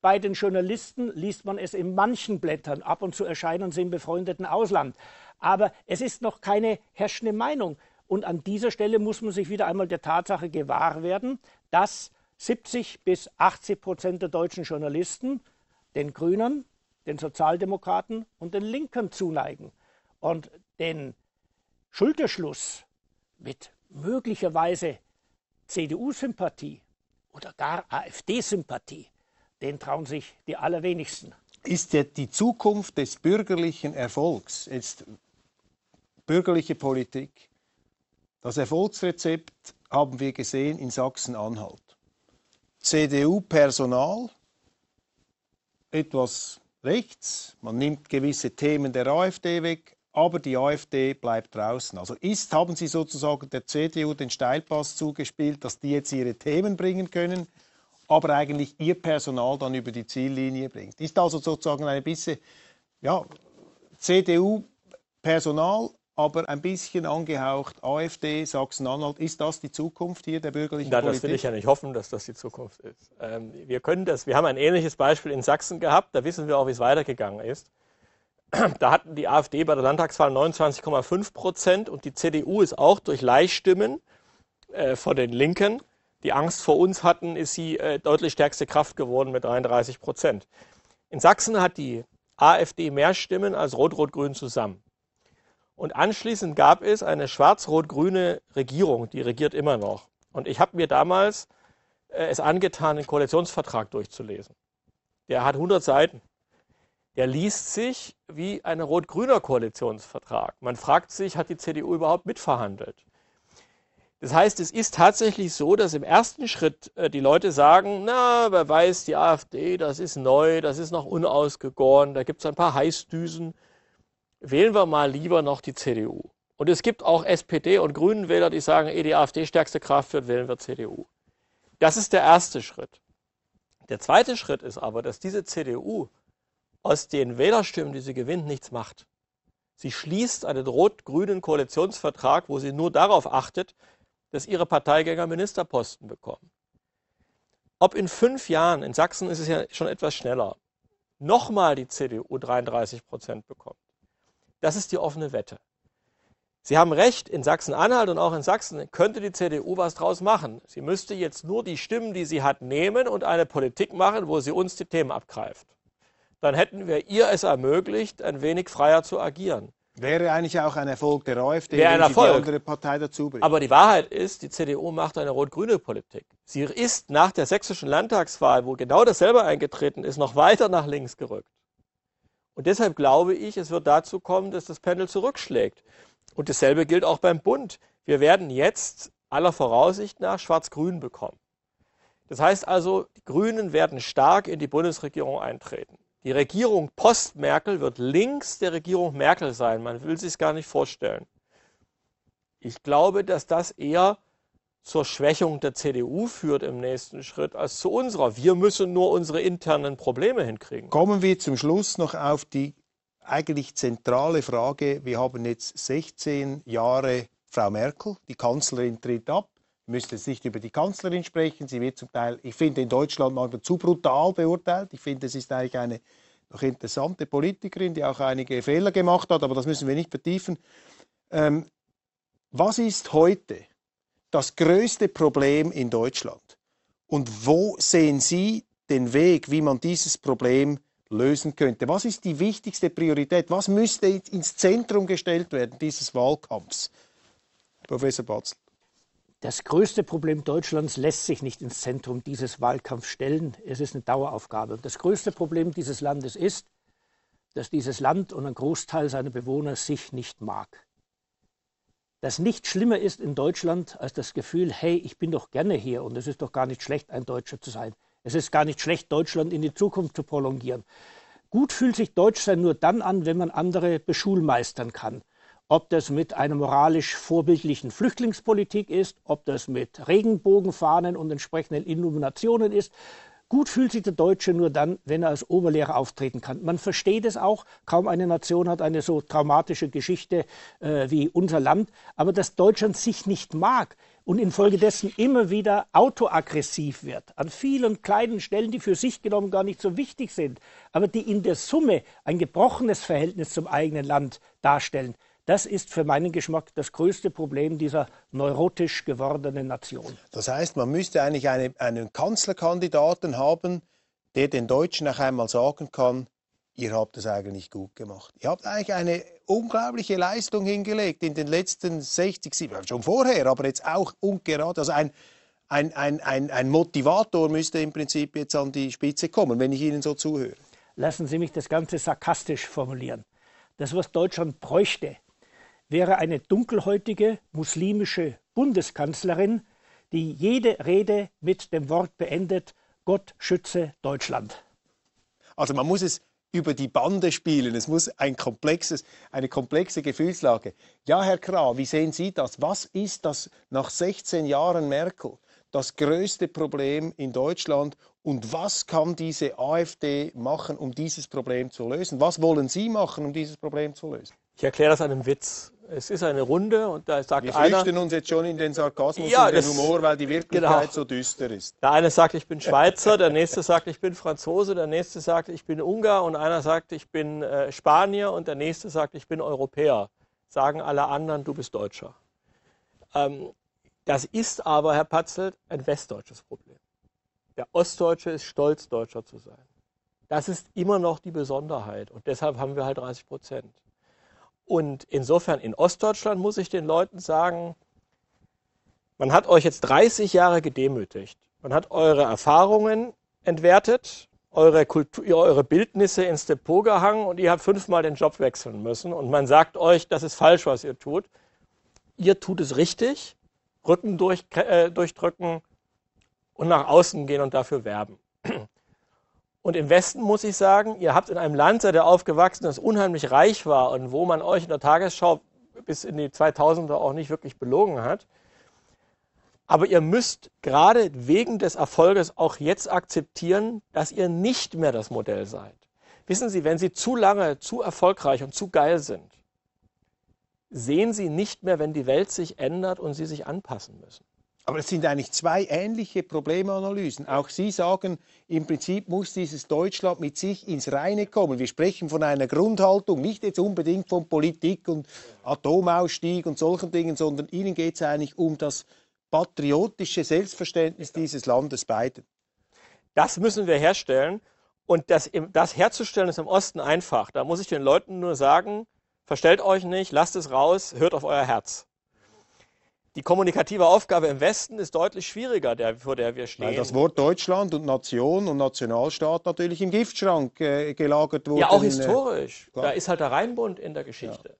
[SPEAKER 2] Bei den Journalisten liest man es in manchen Blättern. Ab und zu erscheinen sie im befreundeten Ausland. Aber es ist noch keine herrschende Meinung. Und an dieser Stelle muss man sich wieder einmal der Tatsache gewahr werden, dass 70 bis 80 Prozent der deutschen Journalisten den Grünen, den Sozialdemokraten und den Linken zuneigen. Und den Schulterschluss mit möglicherweise CDU-Sympathie oder gar AfD-Sympathie den trauen sich die allerwenigsten.
[SPEAKER 1] Ist ja die Zukunft des bürgerlichen Erfolgs, jetzt bürgerliche Politik, das Erfolgsrezept haben wir gesehen in Sachsen-Anhalt. CDU-Personal, etwas rechts, man nimmt gewisse Themen der AfD weg, aber die AfD bleibt draußen. Also ist, haben Sie sozusagen der CDU den Steilpass zugespielt, dass die jetzt ihre Themen bringen können, aber eigentlich ihr Personal dann über die Ziellinie bringt. Ist also sozusagen ein bisschen ja, CDU-Personal, aber ein bisschen angehaucht AfD, Sachsen-Anhalt. Ist das die Zukunft hier der bürgerlichen
[SPEAKER 3] Na,
[SPEAKER 1] Politik?
[SPEAKER 3] Das will ich ja nicht hoffen, dass das die Zukunft ist. Ähm, wir können das, wir haben ein ähnliches Beispiel in Sachsen gehabt, da wissen wir auch, wie es weitergegangen ist. Da hatten die AfD bei der Landtagswahl 29,5 Prozent und die CDU ist auch durch Leihstimmen äh, von den Linken, die Angst vor uns hatten, ist sie äh, deutlich stärkste Kraft geworden mit 33 Prozent. In Sachsen hat die AfD mehr Stimmen als Rot-Rot-Grün zusammen. Und anschließend gab es eine schwarz-rot-grüne Regierung, die regiert immer noch. Und ich habe mir damals äh, es angetan, den Koalitionsvertrag durchzulesen. Der hat 100 Seiten. Der liest sich wie ein rot-grüner Koalitionsvertrag. Man fragt sich, hat die CDU überhaupt mitverhandelt? Das heißt, es ist tatsächlich so, dass im ersten Schritt äh, die Leute sagen, na, wer weiß, die AfD, das ist neu, das ist noch unausgegoren, da gibt es ein paar Heißdüsen wählen wir mal lieber noch die CDU. Und es gibt auch SPD und Grünen Wähler, die sagen, ehe die AfD stärkste Kraft wird, wählen wir CDU. Das ist der erste Schritt. Der zweite Schritt ist aber, dass diese CDU aus den Wählerstimmen, die sie gewinnt, nichts macht. Sie schließt einen rot-grünen Koalitionsvertrag, wo sie nur darauf achtet, dass ihre Parteigänger Ministerposten bekommen. Ob in fünf Jahren, in Sachsen ist es ja schon etwas schneller, nochmal die CDU 33 Prozent bekommt, das ist die offene Wette. Sie haben recht, in Sachsen-Anhalt und auch in Sachsen könnte die CDU was draus machen. Sie müsste jetzt nur die Stimmen, die sie hat, nehmen und eine Politik machen, wo sie uns die Themen abgreift. Dann hätten wir ihr es ermöglicht, ein wenig freier zu agieren.
[SPEAKER 1] Wäre eigentlich auch ein Erfolg der AfD,
[SPEAKER 3] Wäre ein
[SPEAKER 1] wenn sie
[SPEAKER 3] Erfolg.
[SPEAKER 1] die andere Partei dazu bringt.
[SPEAKER 3] Aber die Wahrheit ist, die CDU macht eine rot-grüne Politik. Sie ist nach der sächsischen Landtagswahl, wo genau dasselbe eingetreten ist, noch weiter nach links gerückt. Und deshalb glaube ich, es wird dazu kommen, dass das Pendel zurückschlägt. Und dasselbe gilt auch beim Bund. Wir werden jetzt aller Voraussicht nach Schwarz-Grün bekommen. Das heißt also, die Grünen werden stark in die Bundesregierung eintreten. Die Regierung Post-Merkel wird links der Regierung Merkel sein. Man will sich gar nicht vorstellen. Ich glaube, dass das eher zur Schwächung der CDU führt im nächsten Schritt als zu unserer. Wir müssen nur unsere internen Probleme hinkriegen.
[SPEAKER 1] Kommen wir zum Schluss noch auf die eigentlich zentrale Frage. Wir haben jetzt 16 Jahre Frau Merkel, die Kanzlerin tritt ab. Wir müssen jetzt nicht über die Kanzlerin sprechen. Sie wird zum Teil, ich finde, in Deutschland manchmal zu brutal beurteilt. Ich finde, es ist eigentlich eine noch interessante Politikerin, die auch einige Fehler gemacht hat, aber das müssen wir nicht vertiefen. Ähm, was ist heute das größte Problem in Deutschland? Und wo sehen Sie den Weg, wie man dieses Problem lösen könnte? Was ist die wichtigste Priorität? Was müsste ins Zentrum gestellt werden dieses Wahlkampfs? Professor Batzl.
[SPEAKER 2] Das größte Problem Deutschlands lässt sich nicht ins Zentrum dieses Wahlkampfs stellen. Es ist eine Daueraufgabe. Und das größte Problem dieses Landes ist, dass dieses Land und ein Großteil seiner Bewohner sich nicht mag. Dass nichts schlimmer ist in Deutschland als das Gefühl, hey, ich bin doch gerne hier und es ist doch gar nicht schlecht, ein Deutscher zu sein. Es ist gar nicht schlecht, Deutschland in die Zukunft zu prolongieren. Gut fühlt sich Deutschsein nur dann an, wenn man andere beschulmeistern kann. Ob das mit einer moralisch vorbildlichen Flüchtlingspolitik ist, ob das mit Regenbogenfahnen und entsprechenden Illuminationen ist. Gut fühlt sich der Deutsche nur dann, wenn er als Oberlehrer auftreten kann. Man versteht es auch. Kaum eine Nation hat eine so traumatische Geschichte äh, wie unser Land. Aber dass Deutschland sich nicht mag und infolgedessen immer wieder autoaggressiv wird, an vielen kleinen Stellen, die für sich genommen gar nicht so wichtig sind, aber die in der Summe ein gebrochenes Verhältnis zum eigenen Land darstellen, das ist für meinen Geschmack das größte Problem dieser neurotisch gewordenen Nation.
[SPEAKER 1] Das heißt, man müsste eigentlich eine, einen Kanzlerkandidaten haben, der den Deutschen auch einmal sagen kann, ihr habt es eigentlich gut gemacht. Ihr habt eigentlich eine unglaubliche Leistung hingelegt in den letzten 60, 70, schon vorher, aber jetzt auch und gerade. Also ein, ein, ein, ein, ein Motivator müsste im Prinzip jetzt an die Spitze kommen, wenn ich Ihnen so zuhöre.
[SPEAKER 2] Lassen Sie mich das Ganze sarkastisch formulieren. Das, was Deutschland bräuchte, wäre eine dunkelhäutige muslimische Bundeskanzlerin, die jede Rede mit dem Wort beendet, Gott schütze Deutschland.
[SPEAKER 1] Also man muss es über die Bande spielen. Es muss ein komplexes, eine komplexe Gefühlslage. Ja, Herr Krah, wie sehen Sie das? Was ist das nach 16 Jahren Merkel das größte Problem in Deutschland und was kann diese AfD machen, um dieses Problem zu lösen? Was wollen Sie machen, um dieses Problem zu lösen?
[SPEAKER 3] Ich erkläre das einem Witz. Es ist eine Runde und da sagt
[SPEAKER 1] Wir
[SPEAKER 3] einer.
[SPEAKER 1] flüchten uns jetzt schon in den Sarkasmus
[SPEAKER 3] Ja,
[SPEAKER 1] und den Humor, weil die Wirklichkeit
[SPEAKER 3] genau.
[SPEAKER 1] so düster ist.
[SPEAKER 3] Der eine sagt, ich bin Schweizer, der nächste sagt, ich bin Franzose, der nächste sagt, ich bin Ungar und einer sagt, ich bin äh, Spanier und der nächste sagt, ich bin Europäer. Sagen alle anderen, du bist Deutscher. Ähm, das ist aber, Herr Patzelt, ein westdeutsches Problem. Der Ostdeutsche ist stolz, Deutscher zu sein. Das ist immer noch die Besonderheit und deshalb haben wir halt 30 Prozent. Und insofern in Ostdeutschland muss ich den Leuten sagen, man hat euch jetzt 30 Jahre gedemütigt. Man hat eure Erfahrungen entwertet, eure, Kultur, eure Bildnisse ins Depot gehangen und ihr habt fünfmal den Job wechseln müssen. Und man sagt euch, das ist falsch, was ihr tut. Ihr tut es richtig, Rücken durch, äh, durchdrücken und nach außen gehen und dafür werben. Und im Westen muss ich sagen, ihr habt in einem Land, seid ihr aufgewachsen, das unheimlich reich war und wo man euch in der Tagesschau bis in die 2000er auch nicht wirklich belogen hat. Aber ihr müsst gerade wegen des Erfolges auch jetzt akzeptieren, dass ihr nicht mehr das Modell seid. Wissen Sie, wenn Sie zu lange, zu erfolgreich und zu geil sind, sehen Sie nicht mehr, wenn die Welt sich ändert und Sie sich anpassen müssen.
[SPEAKER 1] Aber es sind eigentlich zwei ähnliche Problemanalysen. Auch Sie sagen, im Prinzip muss dieses Deutschland mit sich ins Reine kommen. Wir sprechen von einer Grundhaltung, nicht jetzt unbedingt von Politik und Atomausstieg und solchen Dingen, sondern Ihnen geht es eigentlich um das patriotische Selbstverständnis dieses Landes beiden.
[SPEAKER 3] Das müssen wir herstellen. Und das, das herzustellen ist im Osten einfach. Da muss ich den Leuten nur sagen, verstellt euch nicht, lasst es raus, hört auf euer Herz. Die kommunikative Aufgabe im Westen ist deutlich schwieriger, der, vor der wir stehen.
[SPEAKER 1] Weil das Wort Deutschland und Nation und Nationalstaat natürlich im Giftschrank äh, gelagert wurde.
[SPEAKER 3] ja, auch
[SPEAKER 1] Äh,
[SPEAKER 3] historisch.
[SPEAKER 1] klar.
[SPEAKER 3] Da ist halt der Rheinbund in der Geschichte.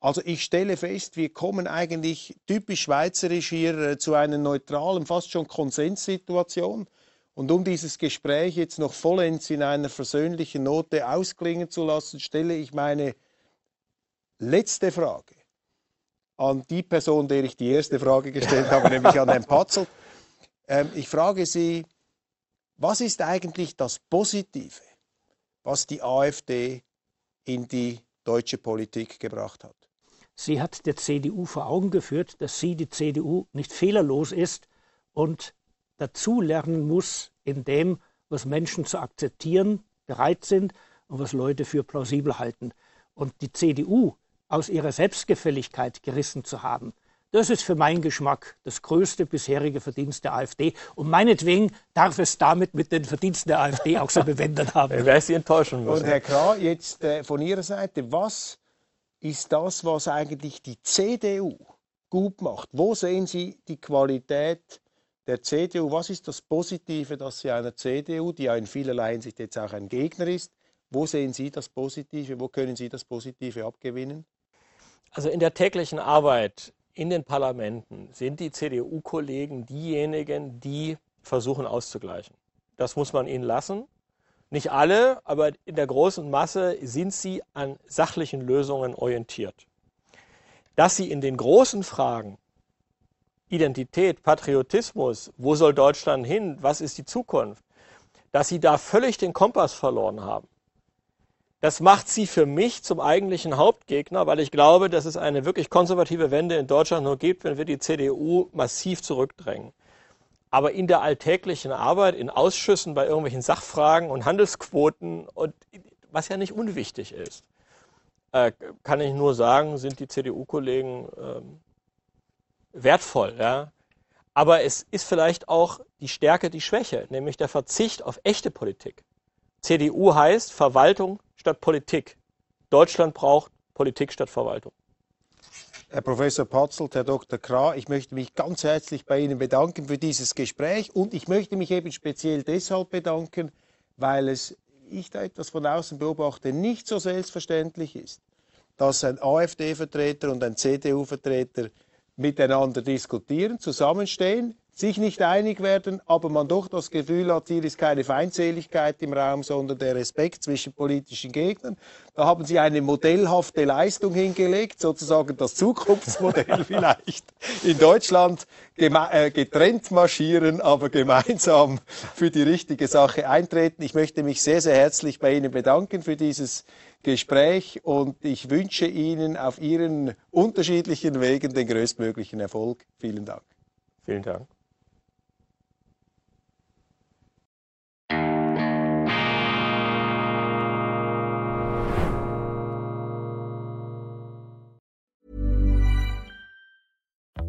[SPEAKER 1] Also ich stelle fest, wir kommen eigentlich typisch schweizerisch hier äh, zu einer neutralen, fast schon Konsenssituation. Und um dieses Gespräch jetzt noch vollends in einer versöhnlichen Note ausklingen zu lassen, stelle ich meine letzte Frage an die Person, der ich die erste Frage gestellt habe, nämlich an Herrn Patzel. Ähm, ich frage Sie, was ist eigentlich das Positive, was die AfD in die deutsche Politik gebracht hat?
[SPEAKER 2] Sie hat der CDU vor Augen geführt, dass sie, die CDU, nicht fehlerlos ist und dazulernen muss in dem, was Menschen zu akzeptieren bereit sind und was Leute für plausibel halten. Und die CDU aus ihrer Selbstgefälligkeit gerissen zu haben, das ist für meinen Geschmack das größte bisherige Verdienst der AfD. Und meinetwegen darf es damit mit den Verdiensten der AfD auch so bewendert haben.
[SPEAKER 3] Wer sie enttäuschen
[SPEAKER 1] Und
[SPEAKER 3] müssen.
[SPEAKER 1] Herr Krah, jetzt äh, von Ihrer Seite, was ist das, was eigentlich die CDU gut macht? Wo sehen Sie die Qualität der CDU? Was ist das Positive, dass Sie einer CDU, die ja in vielerlei Hinsicht jetzt auch ein Gegner ist, wo sehen Sie das Positive? Wo können Sie das Positive abgewinnen?
[SPEAKER 3] Also in der täglichen Arbeit in den Parlamenten sind die CDU-Kollegen diejenigen, die versuchen auszugleichen. Das muss man ihnen lassen. Nicht alle, aber in der großen Masse sind sie an sachlichen Lösungen orientiert. Dass sie in den großen Fragen Identität, Patriotismus, wo soll Deutschland hin, was ist die Zukunft, dass sie da völlig den Kompass verloren haben. Das macht sie für mich zum eigentlichen Hauptgegner, weil ich glaube, dass es eine wirklich konservative Wende in Deutschland nur gibt, wenn wir die CDU massiv zurückdrängen. Aber in der alltäglichen Arbeit, in Ausschüssen, bei irgendwelchen Sachfragen und Handelsquoten und was ja nicht unwichtig ist, äh, kann ich nur sagen, sind die CDU-Kollegen ähm, wertvoll. Ja? Aber es ist vielleicht auch die Stärke, die Schwäche, nämlich der Verzicht auf echte Politik. CDU heißt Verwaltung statt Politik. Deutschland braucht Politik statt Verwaltung.
[SPEAKER 1] Herr Professor Patzelt, Herr Dr. Krah, ich möchte mich ganz herzlich bei Ihnen bedanken für dieses Gespräch und ich möchte mich eben speziell deshalb bedanken, weil es, ich da etwas von außen beobachte, nicht so selbstverständlich ist, dass ein AfD-Vertreter und ein CDU-Vertreter miteinander diskutieren, zusammenstehen, sich nicht einig werden, aber man doch das Gefühl hat, hier ist keine Feindseligkeit im Raum, sondern der Respekt zwischen politischen Gegnern. Da haben Sie eine modellhafte Leistung hingelegt, sozusagen das Zukunftsmodell vielleicht. In Deutschland äh, getrennt marschieren, aber gemeinsam für die richtige Sache eintreten. Ich möchte mich sehr, sehr herzlich bei Ihnen bedanken für dieses Gespräch und ich wünsche Ihnen auf Ihren unterschiedlichen Wegen den größtmöglichen Erfolg. Vielen Dank.
[SPEAKER 3] Vielen Dank.